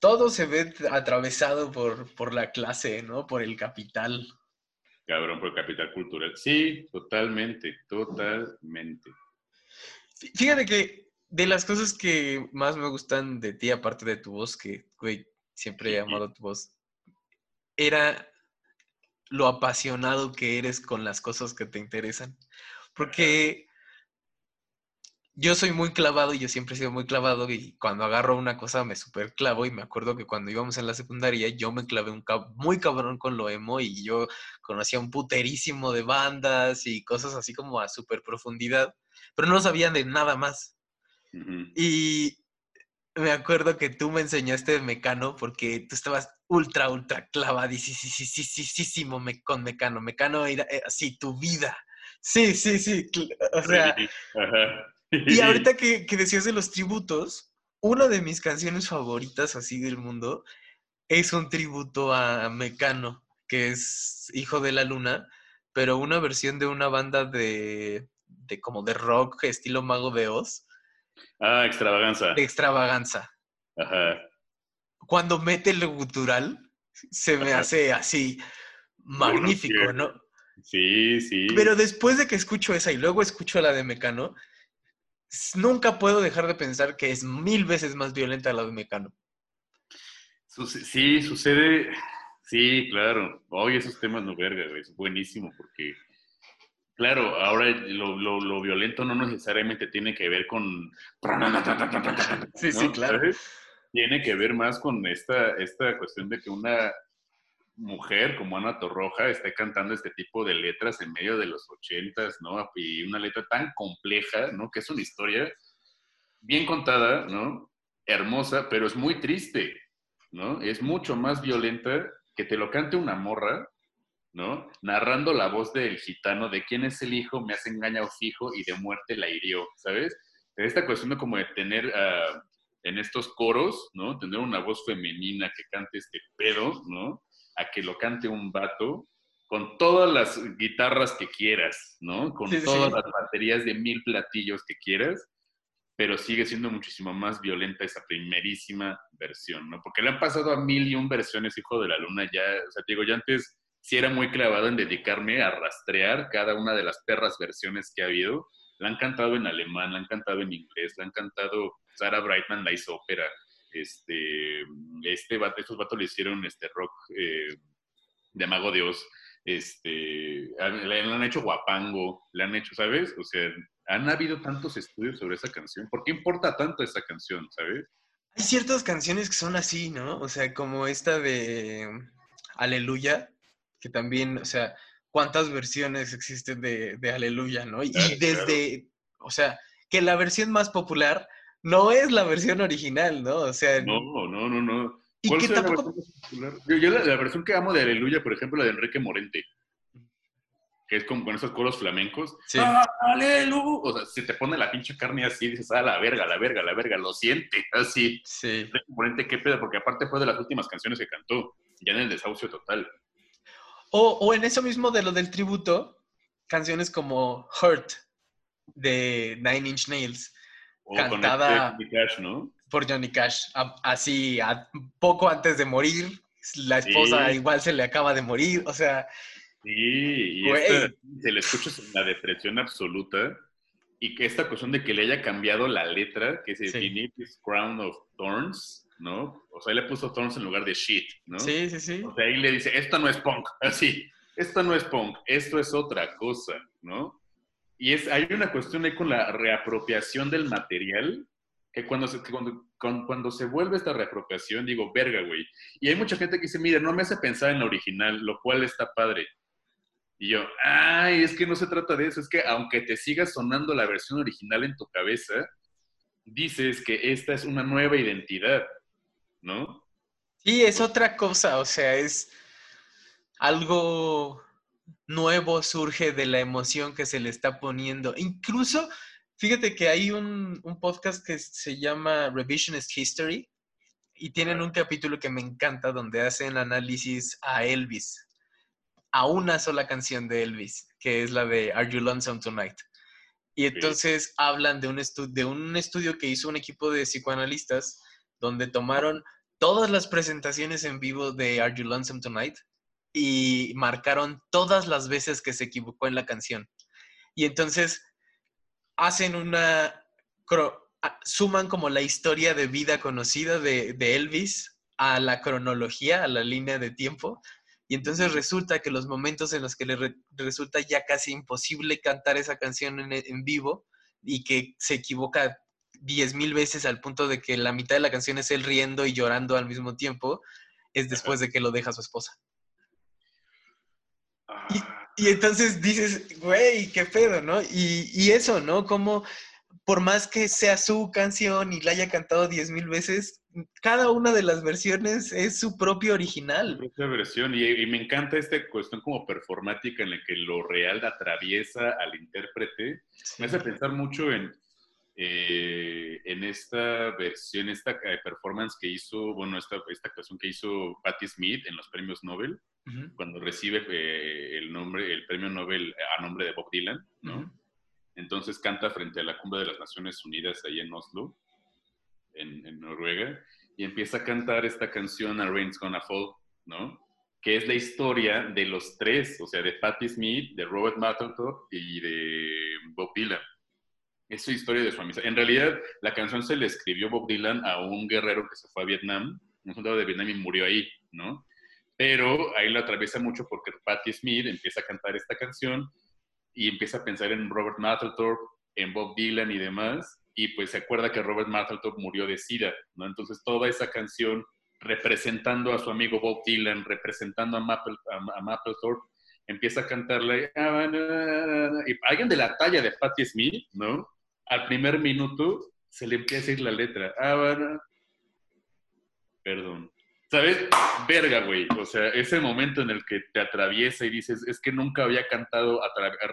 todo se ve atravesado por, por la clase, ¿no? Por el capital. Cabrón, por el capital cultural. Sí, totalmente, totalmente. Fíjate que de las cosas que más me gustan de ti, aparte de tu voz, que, güey, siempre he amado tu voz, era lo apasionado que eres con las cosas que te interesan. Porque yo soy muy clavado y yo siempre he sido muy clavado y cuando agarro una cosa me super clavo y me acuerdo que cuando íbamos en la secundaria yo me clavé un muy cabrón con lo emo y yo conocía un puterísimo de bandas y cosas así como a super profundidad, pero no sabía de nada más. Y me acuerdo que tú me enseñaste de Mecano porque tú estabas ultra, ultra clavadísimo con Mecano. Mecano era así tu vida. Sí, sí, sí. O sea, y ahorita <laughs> que, que, decías de los tributos, una de mis canciones favoritas así del mundo es un tributo a Mecano, que es Hijo de la Luna, pero una versión de una banda de, de como de rock estilo Mago de Oz Ah, extravaganza. De extravaganza. Ajá. Cuando mete el gutural, se me hace así magnífico, ¿no? Sí, sí. Pero después de que escucho esa y luego escucho la de Mecano, nunca puedo dejar de pensar que es mil veces más violenta la de Mecano. Sí, sucede. Sí, claro. Hoy esos temas no verga, Es buenísimo porque Claro, ahora lo, violento no necesariamente tiene que ver con... <laughs> Sí, sí, claro. Tiene que ver más con esta, esta cuestión de que una mujer como Ana Torroja esté cantando este tipo de letras en medio de los ochentas, ¿no? Y una letra tan compleja, ¿no? Que es una historia bien contada, ¿no? Hermosa, pero es muy triste, ¿no? Es mucho más violenta que te lo cante una morra ¿no? Narrando la voz del gitano de quién es el hijo, me hace engañado fijo y de muerte la hirió, ¿sabes? Esta cuestión de como de tener ah, en estos coros, ¿no? Tener una voz femenina que cante este pedo, ¿no? A que lo cante un vato con todas las guitarras que quieras, ¿no? Con todas las baterías de mil platillos que quieras, pero sigue siendo muchísimo más violenta esa primerísima versión, ¿no? Porque le han pasado a mil y un versiones Hijo de la Luna ya, o sea, te digo, ya antes sí era muy clavado en dedicarme a rastrear cada una de las perras versiones que ha habido. La han cantado en alemán, la han cantado en inglés, la han cantado Sarah Brightman, la hizo ópera. Este, este, estos vatos le hicieron este rock eh, de Mago Dios. Este, le, han hecho guapango, le han hecho, ¿sabes? O sea, han habido tantos estudios sobre esa canción. ¿Por qué importa tanto esa canción, sabes? Hay ciertas canciones que son así, ¿no? O sea, como esta de Aleluya, que también, o sea, cuántas versiones existen de, Aleluya, ¿no? Y, desde, o sea, que la versión más popular no es la versión original, ¿no? O sea... No, no, no, no. ¿Cuál es la versión popular? Yo, la, versión que amo de Aleluya, por ejemplo, la de Enrique Morente, que es como con esos coros flamencos. Sí. ¡Ah, ¡Aleluya! O sea, se te pone la pinche carne así, dices, ah, la verga, la verga, la verga, lo siente, así. Sí. Enrique Morente, qué pedo, porque aparte fue de las últimas canciones que cantó, ya en el desahucio total. O, en eso mismo de lo del tributo, canciones como Hurt de Nine Inch Nails, cantada por Johnny Cash, así poco antes de morir, la esposa igual se le acaba de morir, o sea... Sí, y se le escucha la depresión absoluta y que esta cuestión de que le haya cambiado la letra, que es sí. Crown of Thorns, ¿no? O sea, él le puso Thorns en lugar de shit, ¿no? Sí, sí, sí. O sea, ahí le dice, esto no es punk, <laughs> así, esto no es punk, esto es otra cosa, ¿no? Y es, hay una cuestión ahí con la reapropiación del material, que cuando se, cuando, cuando, se vuelve esta reapropiación, digo, verga, güey. Y hay mucha gente que dice, mira, no me hace pensar en la original, lo cual está padre. Y yo, ay, es que no se trata de eso, es que aunque te siga sonando la versión original en tu cabeza, dices que esta es una nueva identidad. ¿No? Sí, es otra cosa, o sea, es algo nuevo surge de la emoción que se le está poniendo. Incluso, fíjate que hay un, podcast que se llama Revisionist History y tienen un capítulo que me encanta donde hacen análisis a Elvis, a una sola canción de Elvis, que es la de Are You Lonesome Tonight. Y entonces hablan de un, de un estudio que hizo un equipo de psicoanalistas donde tomaron todas las presentaciones en vivo de Are You Lonesome Tonight y marcaron todas las veces que se equivocó en la canción. Y entonces hacen una, suman como la historia de vida conocida de, Elvis a la cronología, a la línea de tiempo. Y entonces resulta que los momentos en los que le resulta ya casi imposible cantar esa canción en, en vivo, y que se equivoca diez mil veces al punto de que la mitad de la canción es él riendo y llorando al mismo tiempo, es después de que lo deja su esposa. Y, Ah, y entonces dices, güey, qué pedo, ¿no? Y, y eso, ¿no? Como por más que sea su canción y la haya cantado diez mil veces, cada una de las versiones es su propio original. Esta versión, y, y me encanta esta cuestión como performática en la que lo real atraviesa al intérprete. Me hace pensar mucho en, eh, en esta versión, esta eh, performance que hizo, bueno, esta, esta actuación que hizo Patti Smith en los premios Nobel, Ujú, cuando recibe eh, el, nombre, el premio Nobel a nombre de Bob Dylan, ¿no? ujú. Entonces canta frente a la cumbre de las Naciones Unidas ahí en Oslo, en, en Noruega, y empieza a cantar esta canción A Rain's Gonna Fall, ¿no? Que es la historia de los tres, o sea, de Patti Smith, de Robert Mapplethorpe y de Bob Dylan. Es su historia de su amistad. En realidad, la canción se le escribió Bob Dylan a un guerrero que se fue a Vietnam, un soldado de Vietnam y murió ahí, ¿no? Pero ahí lo atraviesa mucho porque Patti Smith empieza a cantar esta canción y empieza a pensar en Robert Mapplethorpe, en Bob Dylan y demás, y pues se acuerda que Robert Mapplethorpe murió de SIDA, ¿no? Entonces toda esa canción representando a su amigo Bob Dylan, representando a, Mapple, a, a Mapplethorpe, empieza a cantarle, "Ah, na, na, na, na", y alguien de la talla de Patti Smith, ¿no? Al primer minuto se le empieza a ir la letra, "Ah, na". perdón. ¿Sabes? Verga, güey. O sea, ese momento en el que te atraviesa y dices, es que nunca había cantado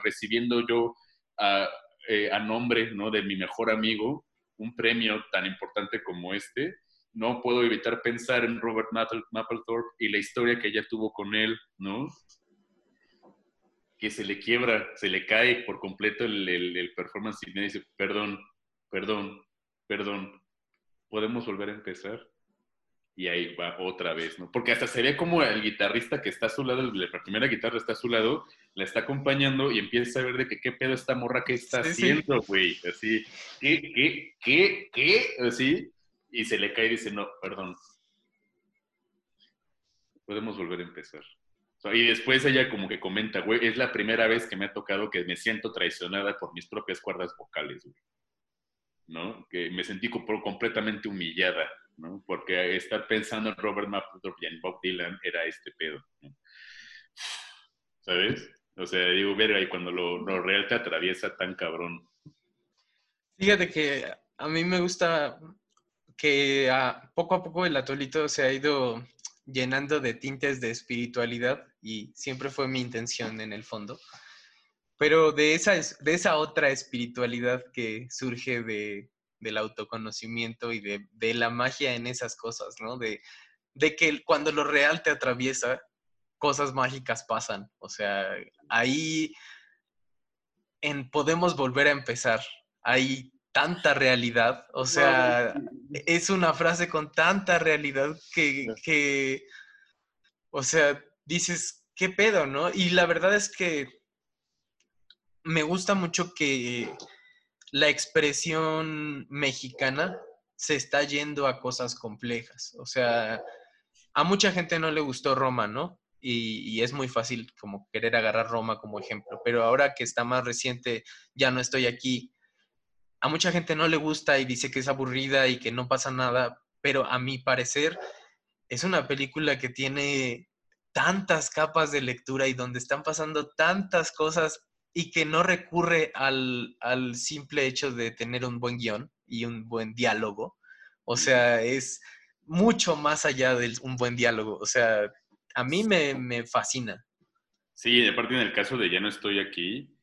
recibiendo yo a, eh, a nombre ¿no? de mi mejor amigo un premio tan importante como este. No puedo evitar pensar en Robert Mapple- Mapplethorpe y la historia que ella tuvo con él, ¿no? Que se le quiebra, se le cae por completo el, el- el performance y me dice, perdón, perdón, perdón, ¿podemos volver a empezar? y ahí va otra vez, ¿no? Porque hasta se ve como el guitarrista que está a su lado, la primera guitarra está a su lado, la está acompañando y empieza a ver de que qué pedo esta morra que está Sí, haciendo, güey, así, ¿qué, qué, qué, qué? Así, y se le cae y dice, no, perdón, podemos volver a empezar. Y después ella como que comenta, güey, es la primera vez que me ha tocado que me siento traicionada por mis propias cuerdas vocales, güey. ¿No? Que me sentí completamente humillada, ¿no? Porque estar pensando en Robert Mapplethorpe y en Bob Dylan era este pedo, ¿no? ¿Sabes? O sea, digo, verga, y cuando lo, lo real te atraviesa tan cabrón. Fíjate que a mí me gusta que poco a poco el atolito se ha ido llenando de tintes de espiritualidad y siempre fue mi intención en el fondo. Pero de esa, es- de esa otra espiritualidad que surge de, del autoconocimiento y de, de la magia en esas cosas, ¿no? De, de que cuando lo real te atraviesa, cosas mágicas pasan. O sea, ahí en podemos volver a empezar. Hay tanta realidad, o sea, es una frase con tanta realidad que, que, o sea, dices, ¿qué pedo, no? Y la verdad es que me gusta mucho que la expresión mexicana se está yendo a cosas complejas. O sea, a mucha gente no le gustó Roma, ¿no? Y, y es muy fácil como querer agarrar Roma como ejemplo, pero ahora que está más reciente, ya no estoy aquí, a mucha gente no le gusta y dice que es aburrida y que no pasa nada, pero a mi parecer es una película que tiene tantas capas de lectura y donde están pasando tantas cosas y que no recurre al, al simple hecho de tener un buen guion y un buen diálogo. O sea, es mucho más allá de un buen diálogo. O sea, a mí me, me fascina. Sí, y aparte en el caso de Ya no estoy aquí,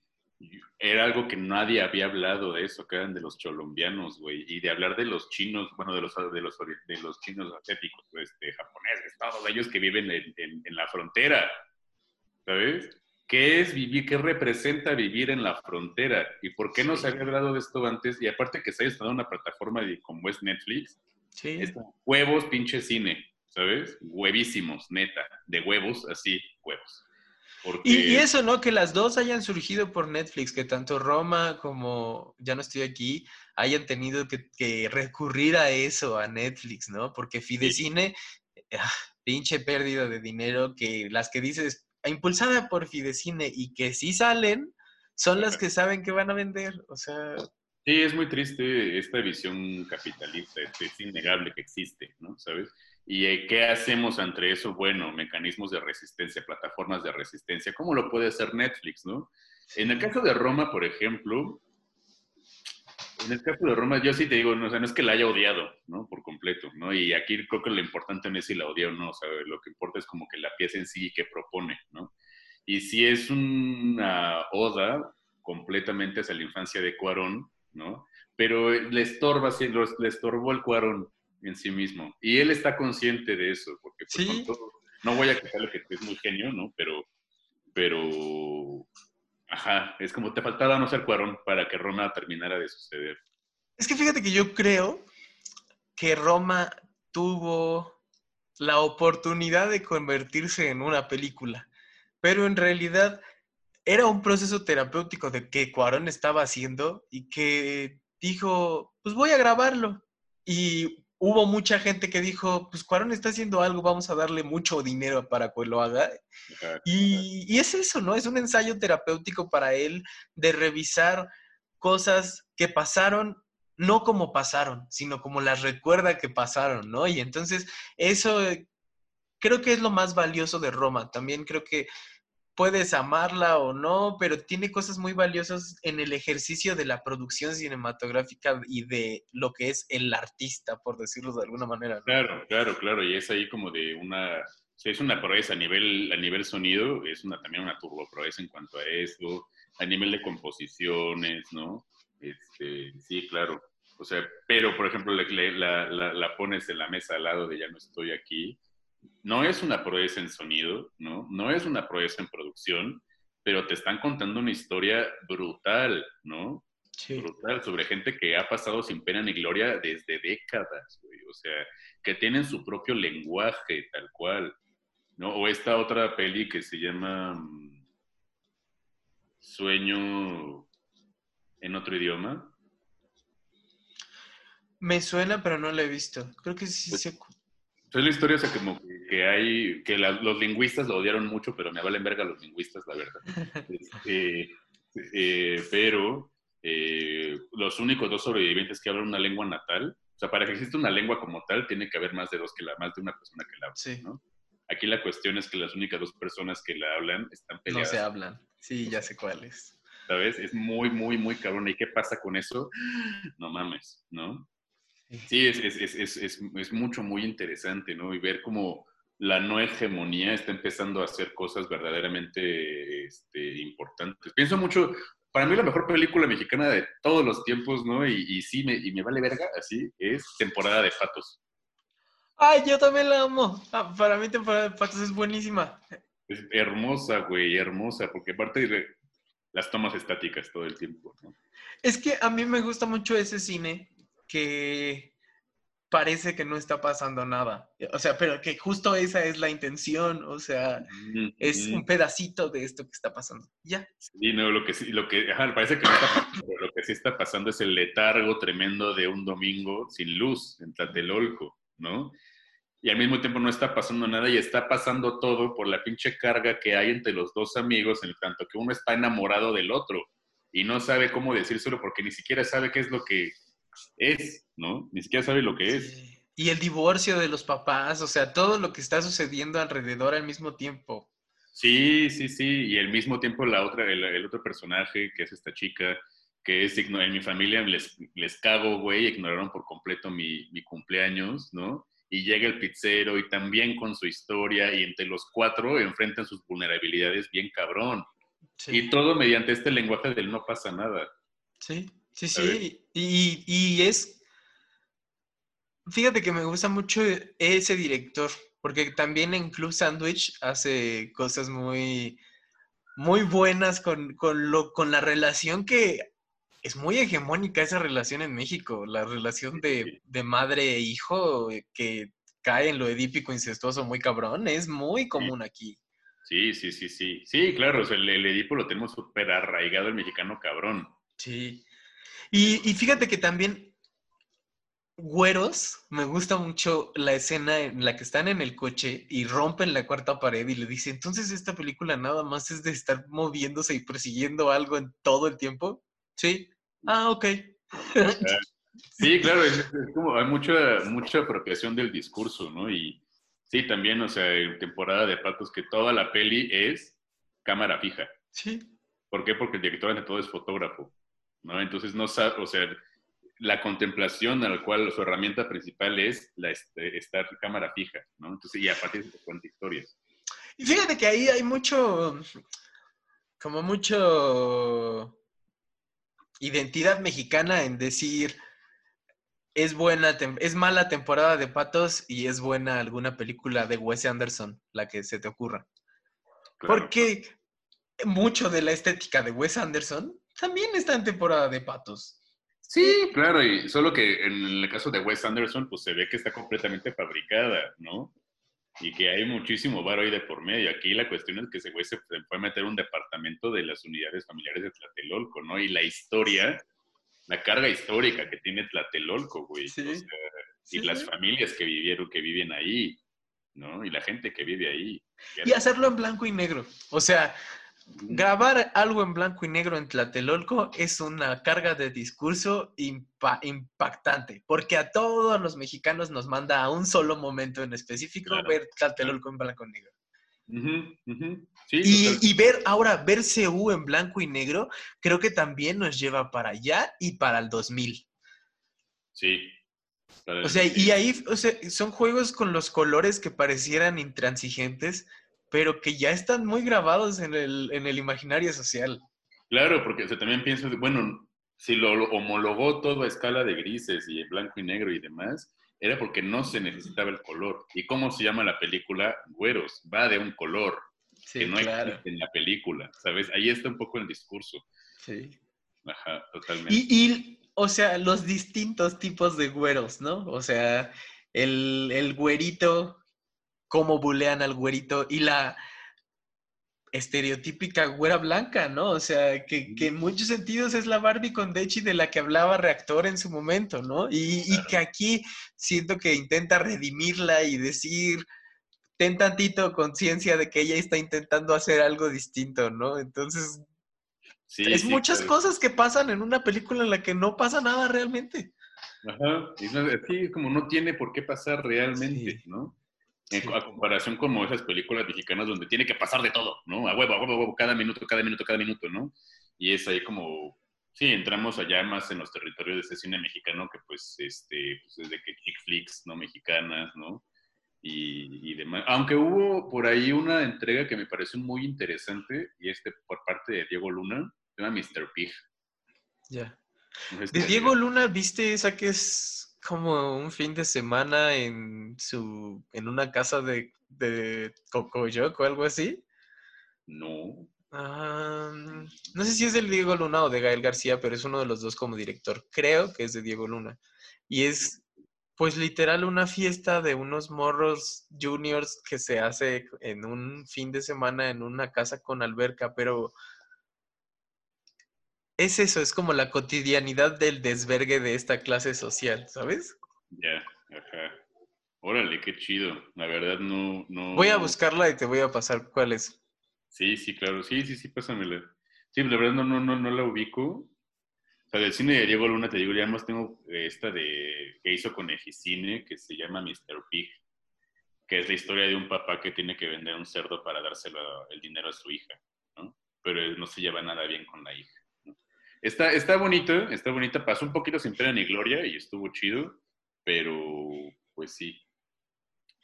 era algo que nadie había hablado de eso, que eran de los colombianos, güey, y de hablar de los chinos, bueno, de los, de los, de los chinos asiáticos, este, japoneses, todos ellos que viven en, en, en la frontera, ¿sabes? ¿Qué es vivir, qué representa vivir en la frontera? ¿Y por qué no Sí. se había hablado de esto antes? Y aparte que se haya estado en una plataforma de, como es Netflix, Sí. es huevos, pinche cine, ¿sabes? Huevísimos, neta, de huevos, así, huevos. Porque, Y, y eso, ¿no? Que las dos hayan surgido por Netflix, que tanto Roma como Ya no estoy aquí hayan tenido que, que recurrir a eso, a Netflix, ¿no? Porque Fidecine, ah, pinche pérdida de dinero, que las que dices, impulsada por Fidecine y que sí salen, son las que saben que van a vender. O sea, Sí, es muy triste esta visión capitalista, es innegable que existe, ¿no? ¿Sabes? ¿Y eh, qué hacemos ante eso? Bueno, mecanismos de resistencia, plataformas de resistencia, ¿cómo lo puede hacer Netflix, no? En el caso de Roma, por ejemplo, en el caso de Roma, yo sí te digo, no, o sea, no es que la haya odiado, ¿no? Por completo, ¿no? Y aquí creo que lo importante no es si la odia o no, o sea, lo que importa es como que la pieza en sí que propone, ¿no? Y si es una oda completamente hacia la infancia de Cuarón, ¿no? Pero le estorba, le estorbó el Cuarón en sí mismo. Y él está consciente de eso, porque pues, ¿Sí? no voy a quitarle que es muy genio, ¿no? Pero, pero Ajá, es como te faltaba no ser Cuarón para que Roma terminara de suceder. Es que fíjate que yo creo que Roma tuvo la oportunidad de convertirse en una película, pero en realidad era un proceso terapéutico de que Cuarón estaba haciendo y que dijo, pues voy a grabarlo. Y hubo mucha gente que dijo, pues Cuarón está haciendo algo, vamos a darle mucho dinero para que lo haga. Y, y, es eso, ¿no? Es un ensayo terapéutico para él de revisar cosas que pasaron, no como pasaron, sino como las recuerda que pasaron, ¿no? Y entonces eso creo que es lo más valioso de Roma. También creo que puedes amarla o no, pero tiene cosas muy valiosas en el ejercicio de la producción cinematográfica y de lo que es el artista, por decirlo de alguna manera. Claro, claro, claro, y es ahí como de una, es una proeza a nivel, a nivel sonido, es una, también una turbo proeza en cuanto a eso, a nivel de composiciones, ¿no? Este, sí, claro. O sea, pero por ejemplo, la, la pones en la mesa al lado de Ya no estoy aquí, no es una proeza en sonido, ¿no? No es una proeza en producción, pero te están contando una historia brutal, ¿no? Sí. Brutal, sobre gente que ha pasado sin pena ni gloria desde décadas, güey. O sea, que tienen su propio lenguaje, tal cual, ¿no? O esta otra peli que se llama mm, Sueño en otro idioma. Me suena, pero no la he visto. Creo que sí pues, se es la historia, o sea, como que hay, que los lingüistas lo odiaron mucho, pero me valen verga los lingüistas, la verdad. <laughs> Este, eh, pero eh, los únicos dos sobrevivientes que hablan una lengua natal, o sea, para que exista una lengua como tal, tiene que haber más de dos que la, más de una persona que la habla, ¿no? Aquí la cuestión es que las únicas dos personas que la hablan están peleadas. No se hablan. Sí, ya sé cuáles. ¿Sabes? Es muy, muy, muy cabrón. ¿Y qué pasa con eso? No mames, ¿no? Sí, es, es, es, es, mucho, muy interesante, ¿no? Y ver cómo la no hegemonía está empezando a hacer cosas verdaderamente este, importantes. Pienso mucho, para mí la mejor película mexicana de todos los tiempos, ¿no? Y, y sí, me, y me vale verga, así, es Temporada de Patos. Ay, yo también la amo. Ah, para mí Temporada de Patos es buenísima. Es hermosa, güey, hermosa, porque aparte de las tomas estáticas todo el tiempo, ¿no? Es que a mí me gusta mucho ese cine que parece que no está pasando nada. O sea, pero que justo esa es la intención, o sea, es un pedacito de esto que está pasando. Ya. Sí, no, lo que sí, lo que, parece que no está pasando, lo que sí está pasando es el letargo tremendo de un domingo sin luz en Tlatelolco, ¿no? Y al mismo tiempo no está pasando nada y está pasando todo por la pinche carga que hay entre los dos amigos, en tanto que uno está enamorado del otro y no sabe cómo decírselo porque ni siquiera sabe qué es lo que es, ¿no? Ni siquiera sabe lo que es. Y el divorcio de los papás, o sea, todo lo que está sucediendo alrededor al mismo tiempo. Sí, sí, sí, y al mismo tiempo la otra, el, otro personaje, que es esta chica, que es, en mi familia les, les cago, güey, ignoraron por completo mi, mi cumpleaños, ¿no? Y llega el pizzero y también con su historia, y entre los cuatro enfrentan sus vulnerabilidades bien cabrón. Y todo mediante este lenguaje del no pasa nada. Sí. Sí, sí, y, y, es, fíjate que me gusta mucho ese director, porque también en Club Sandwich hace cosas muy, muy buenas con, con, lo, con la relación que es muy hegemónica esa relación en México, la relación de, de madre e hijo que cae en lo edípico incestuoso muy cabrón, es muy común aquí. Sí, sí, sí, sí. Sí, claro, el, el edipo lo tenemos súper arraigado el mexicano cabrón. Sí. Y, fíjate que también Güeros, me gusta mucho la escena en la que están en el coche y rompen la cuarta pared y le dice, entonces esta película nada más es de estar moviéndose y persiguiendo algo en todo el tiempo. Sí. Ah, ok. <laughs> Sí, claro, es, como hay mucha, mucha apropiación del discurso, ¿no? Y sí, también, o sea, en temporada de patos que toda la peli es cámara fija. Sí. ¿Por qué? Porque el director ante todo es fotógrafo, ¿no? Entonces no sabe, o sea, la contemplación a la cual su herramienta principal es la este, estar cámara fija, ¿no? Entonces, y aparte se cuenta historias. Y fíjate que ahí hay mucho, como mucho identidad mexicana en decir es buena, es mala temporada de patos y es buena alguna película de Wes Anderson, la que se te ocurra. Porque mucho de la estética de Wes Anderson también está en temporada de patos. Sí, claro, y solo que en el caso de Wes Anderson, pues se ve que está completamente fabricada, ¿no? Y que hay muchísimo varo ahí de por medio. Aquí la cuestión es que ese güey se fue a meter un departamento de las unidades familiares de Tlatelolco, ¿no? Y la historia, la carga histórica que tiene Tlatelolco, güey. y las familias que vivieron, que viven ahí, ¿no? Y la gente que vive ahí. Y hacerlo en blanco y negro. O sea, Grabar algo en blanco y negro en Tlatelolco es una carga de discurso impactante, porque a todos los mexicanos nos manda a un solo momento en específico ver Tlatelolco en blanco y negro. y, ver ahora, ver CU en blanco y negro, creo que también nos lleva para allá y para el 2000. Sí. O sea, y ahí son juegos con los colores que parecieran intransigentes, pero que ya están muy grabados en el, en el imaginario social. Claro, porque también pienso, bueno, si lo homologó todo a escala de grises y blanco y negro y demás, era porque no se necesitaba el color. ¿Y cómo se llama la película? Güeros, va de un color que no existe en la película, ¿sabes? Ahí está un poco el discurso. Sí. Ajá, totalmente. Y, y, o sea, los distintos tipos de güeros, ¿no? O sea, el, el güerito cómo bulean al güerito y la estereotípica güera blanca, ¿no? O sea, que, en muchos sentidos es la Barbie con Dechi de la que hablaba Reactor en su momento, ¿no? Y, que aquí siento que intenta redimirla y decir, ten tantito conciencia de que ella está intentando hacer algo distinto, ¿no? Entonces, es muchas cosas que pasan en una película en la que no pasa nada realmente. Ajá, sí, como no tiene por qué pasar realmente, ¿no? A comparación como esas películas mexicanas donde tiene que pasar de todo, ¿no? A huevo, a huevo, a huevo, cada minuto, cada minuto, cada minuto, ¿no? Y es ahí como, sí, entramos allá más en los territorios de ese cine mexicano que pues, este, pues desde que chick flicks, ¿no? Mexicanas, ¿no? Y, y, demás. Aunque hubo por ahí una entrega que me pareció muy interesante, y este por parte de Diego Luna, se llama Mr. Pig. Ya. de Diego Luna, ¿viste esa que es como un fin de semana en su en una casa de, de Cocoyoc o algo así. No. no sé si es del Diego Luna o de Gael García, pero es uno de los dos como director. Creo que es de Diego Luna. Y es, pues literal, una fiesta de unos morros juniors que se hace en un fin de semana en una casa con alberca, pero es eso, es como la cotidianidad del desvergue de esta clase social, ¿sabes? Ya, ajá. Órale, qué chido. La verdad no, no. Voy a buscarla y te voy a pasar cuál es. Sí, sí, claro. Sí, sí, sí, pásamela. Sí, la verdad no, no, no, no la ubico. O sea, del cine de Diego Luna, te digo, ya más tengo esta de que hizo con Eficine, que se llama Mr. Pig, que es la historia de un papá que tiene que vender un cerdo para dárselo el dinero a su hija, ¿no? Pero no se lleva nada bien con la hija. Está, está bonito, está bonita. Pasó un poquito sin pena ni gloria y estuvo chido, pero pues sí,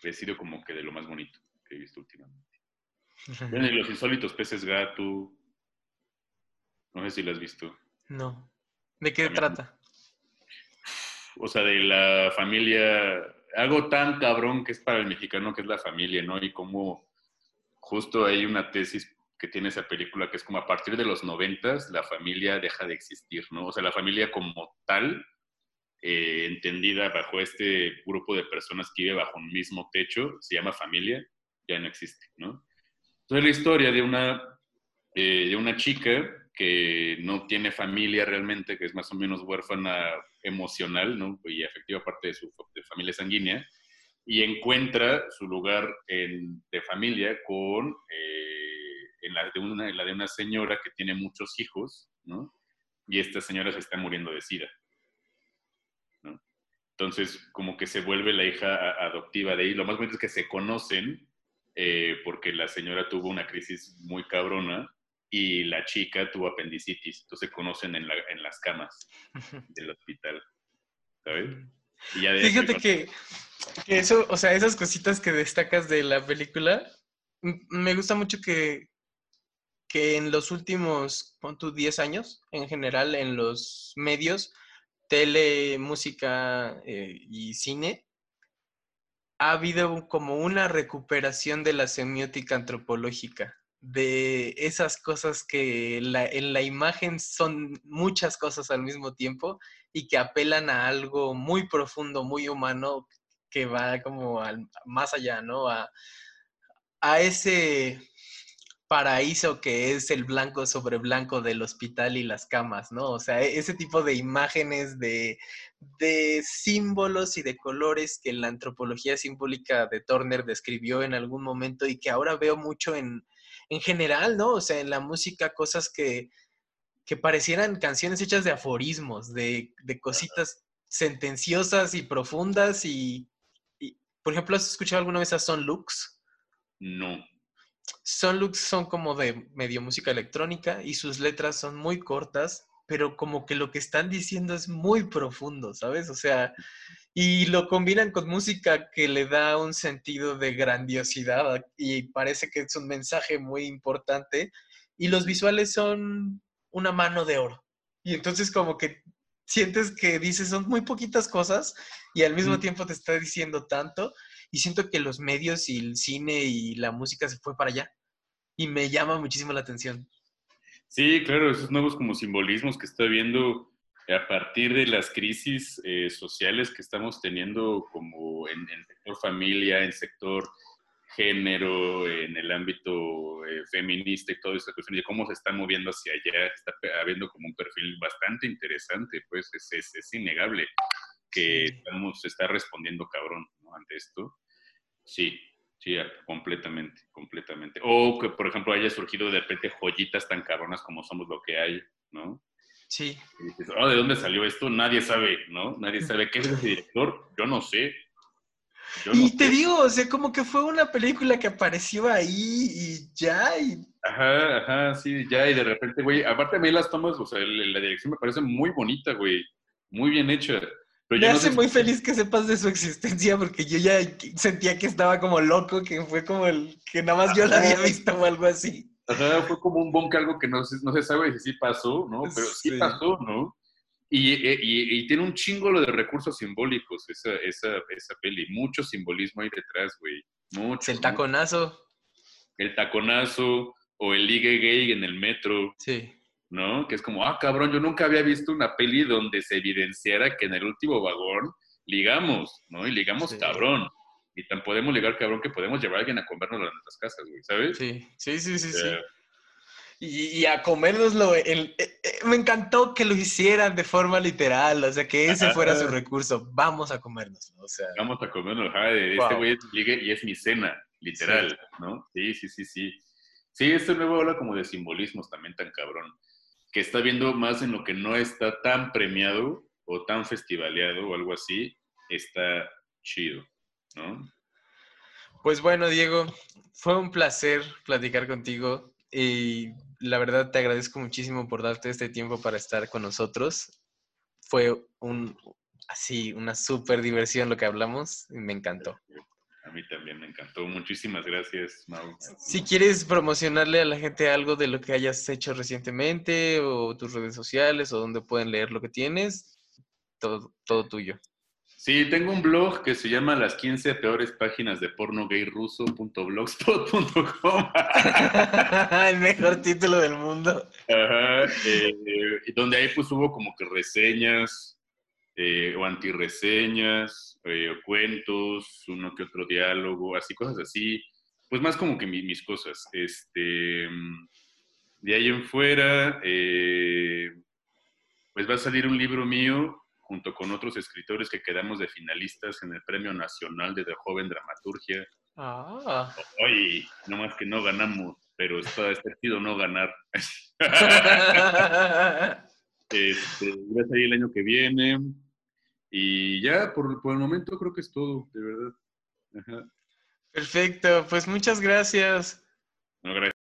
he sido como que de lo más bonito que he visto últimamente. Bueno, y los insólitos peces gato. No sé si lo has visto. No. ¿De qué trata? O sea, de la familia, algo tan cabrón que es para el mexicano, que es la familia, ¿no? Y como justo hay una tesis que tiene esa película, que es como a partir de los noventas la familia deja de existir, ¿no? O sea, la familia como tal, eh, entendida bajo este grupo de personas que vive bajo un mismo techo, se llama familia, ya no existe, ¿no? Entonces la historia de una, eh, de una chica que no tiene familia realmente, que es más o menos huérfana emocional, ¿no? Y efectiva parte de su familia sanguínea, y encuentra su lugar en, de familia con... Eh, en la de una, la de una señora que tiene muchos hijos, ¿no? Y esta señora se está muriendo de sida, Entonces, como que se vuelve la hija adoptiva de ahí. Lo más bonito es que se conocen eh, porque la señora tuvo una crisis muy cabrona y la chica tuvo apendicitis. Entonces se conocen en, las camas <laughs> del hospital. ¿Sabes? Fíjate que, que, eso, o sea, esas cositas que destacas de la película, me gusta mucho que, que en los últimos, pon 10 años, en general, en los medios, tele, música eh, y cine, ha habido como una recuperación de la semiótica antropológica, de esas cosas que en la imagen son muchas cosas al mismo tiempo y que apelan a algo muy profundo, muy humano, que va como más allá, ¿no? A, a ese paraíso que es el blanco sobre blanco del hospital y las camas, ¿no? O sea, e-, ese tipo de imágenes, de, símbolos y de colores que la antropología simbólica de Turner describió en algún momento y que ahora veo mucho en, general, ¿no? O sea, en la música, cosas que, parecieran canciones hechas de aforismos, de, cositas sentenciosas y profundas y, y, por ejemplo, ¿has escuchado alguna vez a Son Lux? No. Son son como de medio música electrónica y sus letras son muy cortas, pero como que lo que están diciendo es muy profundo, ¿sabes? O sea, y lo combinan con música que le da un sentido de grandiosidad y parece que es un mensaje muy importante y los visuales son una mano de oro. Y entonces como que sientes que dices son muy poquitas cosas y al mismo tiempo te está diciendo tanto y siento que los medios y el cine y la música se fue para allá y me llama muchísimo la atención. Sí, claro, esos nuevos como simbolismos que estoy viendo a partir de las crisis eh, sociales que estamos teniendo como en, el sector familia, en sector género, en el ámbito eh, feminista y toda esta cuestión, y cómo se está moviendo hacia allá, está habiendo como un perfil bastante interesante, pues es, es, innegable que estamos, se está respondiendo cabrón ante esto. Sí, sí, completamente, completamente. O que, por ejemplo, haya surgido de repente joyitas tan cabronas como somos lo que hay, ¿no? Sí. oh, ¿de dónde salió esto? Nadie sabe, ¿no? Nadie sabe qué es ese director. Yo no sé. y te digo, o sea, como que fue una película que apareció ahí y ya. Y... Ajá, ajá, sí, ya. Y de repente, güey, aparte a mí las tomas, o sea, la dirección me parece muy bonita, güey. Muy bien hecha. Me hace muy feliz que sepas de su existencia porque yo ya sentía que estaba como loco, que fue como el que nada más yo la había visto o algo así. Ajá, fue como un bonk, algo que no, no se sabe si sí pasó, ¿no? Pero sí, pasó, ¿no? Y, y, tiene un chingo de recursos simbólicos esa, esa, esa peli. Mucho simbolismo ahí detrás, güey. Mucho. El taconazo. El taconazo o el ligue gay en el metro. Sí. ¿No? Que es como, ah, cabrón, yo nunca había visto una peli donde se evidenciara que en el último vagón ligamos, ¿no? Y ligamos cabrón. Y tan podemos ligar cabrón que podemos llevar a alguien a comernos a nuestras casas, güey, ¿sabes? Sí, sí, sí, sí. sí. Y, a comérnoslo, el, eh, eh, me encantó que lo hicieran de forma literal, o sea, que ese fuera su recurso, vamos a comernos, o sea. Vamos a comernos, este güey ligue y es mi cena, literal, ¿no? Sí, sí, sí, sí. Sí, este nuevo habla como de simbolismos también tan cabrón que está viendo más en lo que no está tan premiado o tan festivaleado o algo así, está chido, ¿no? Pues bueno, Diego, fue un placer platicar contigo y la verdad te agradezco muchísimo por darte este tiempo para estar con nosotros. Fue un así una súper diversión lo que hablamos y me encantó. A mí también me encantó. Muchísimas gracias, Mau. Si quieres promocionarle a la gente algo de lo que hayas hecho recientemente o tus redes sociales o donde pueden leer lo que tienes, todo, todo tuyo. Sí, tengo un blog que se llama Las 15 peores páginas de porno gay ruso.blogspot.com. <laughs> El mejor título del mundo. Ajá, eh, donde ahí pues hubo como que reseñas eh, o antirreseñas, eh, cuentos, uno que otro diálogo, así, cosas así, pues más como que mis, cosas. Este, de ahí en fuera, eh, pues va a salir un libro mío junto con otros escritores que quedamos de finalistas en el Premio Nacional de, de Joven Dramaturgia. Ah. Oye, no más que no ganamos, pero está divertido no ganar. <laughs> <laughs> este, va a salir el año que viene. Y ya, por, por el momento creo que es todo, de verdad. Ajá. Perfecto, pues muchas gracias. Gracias.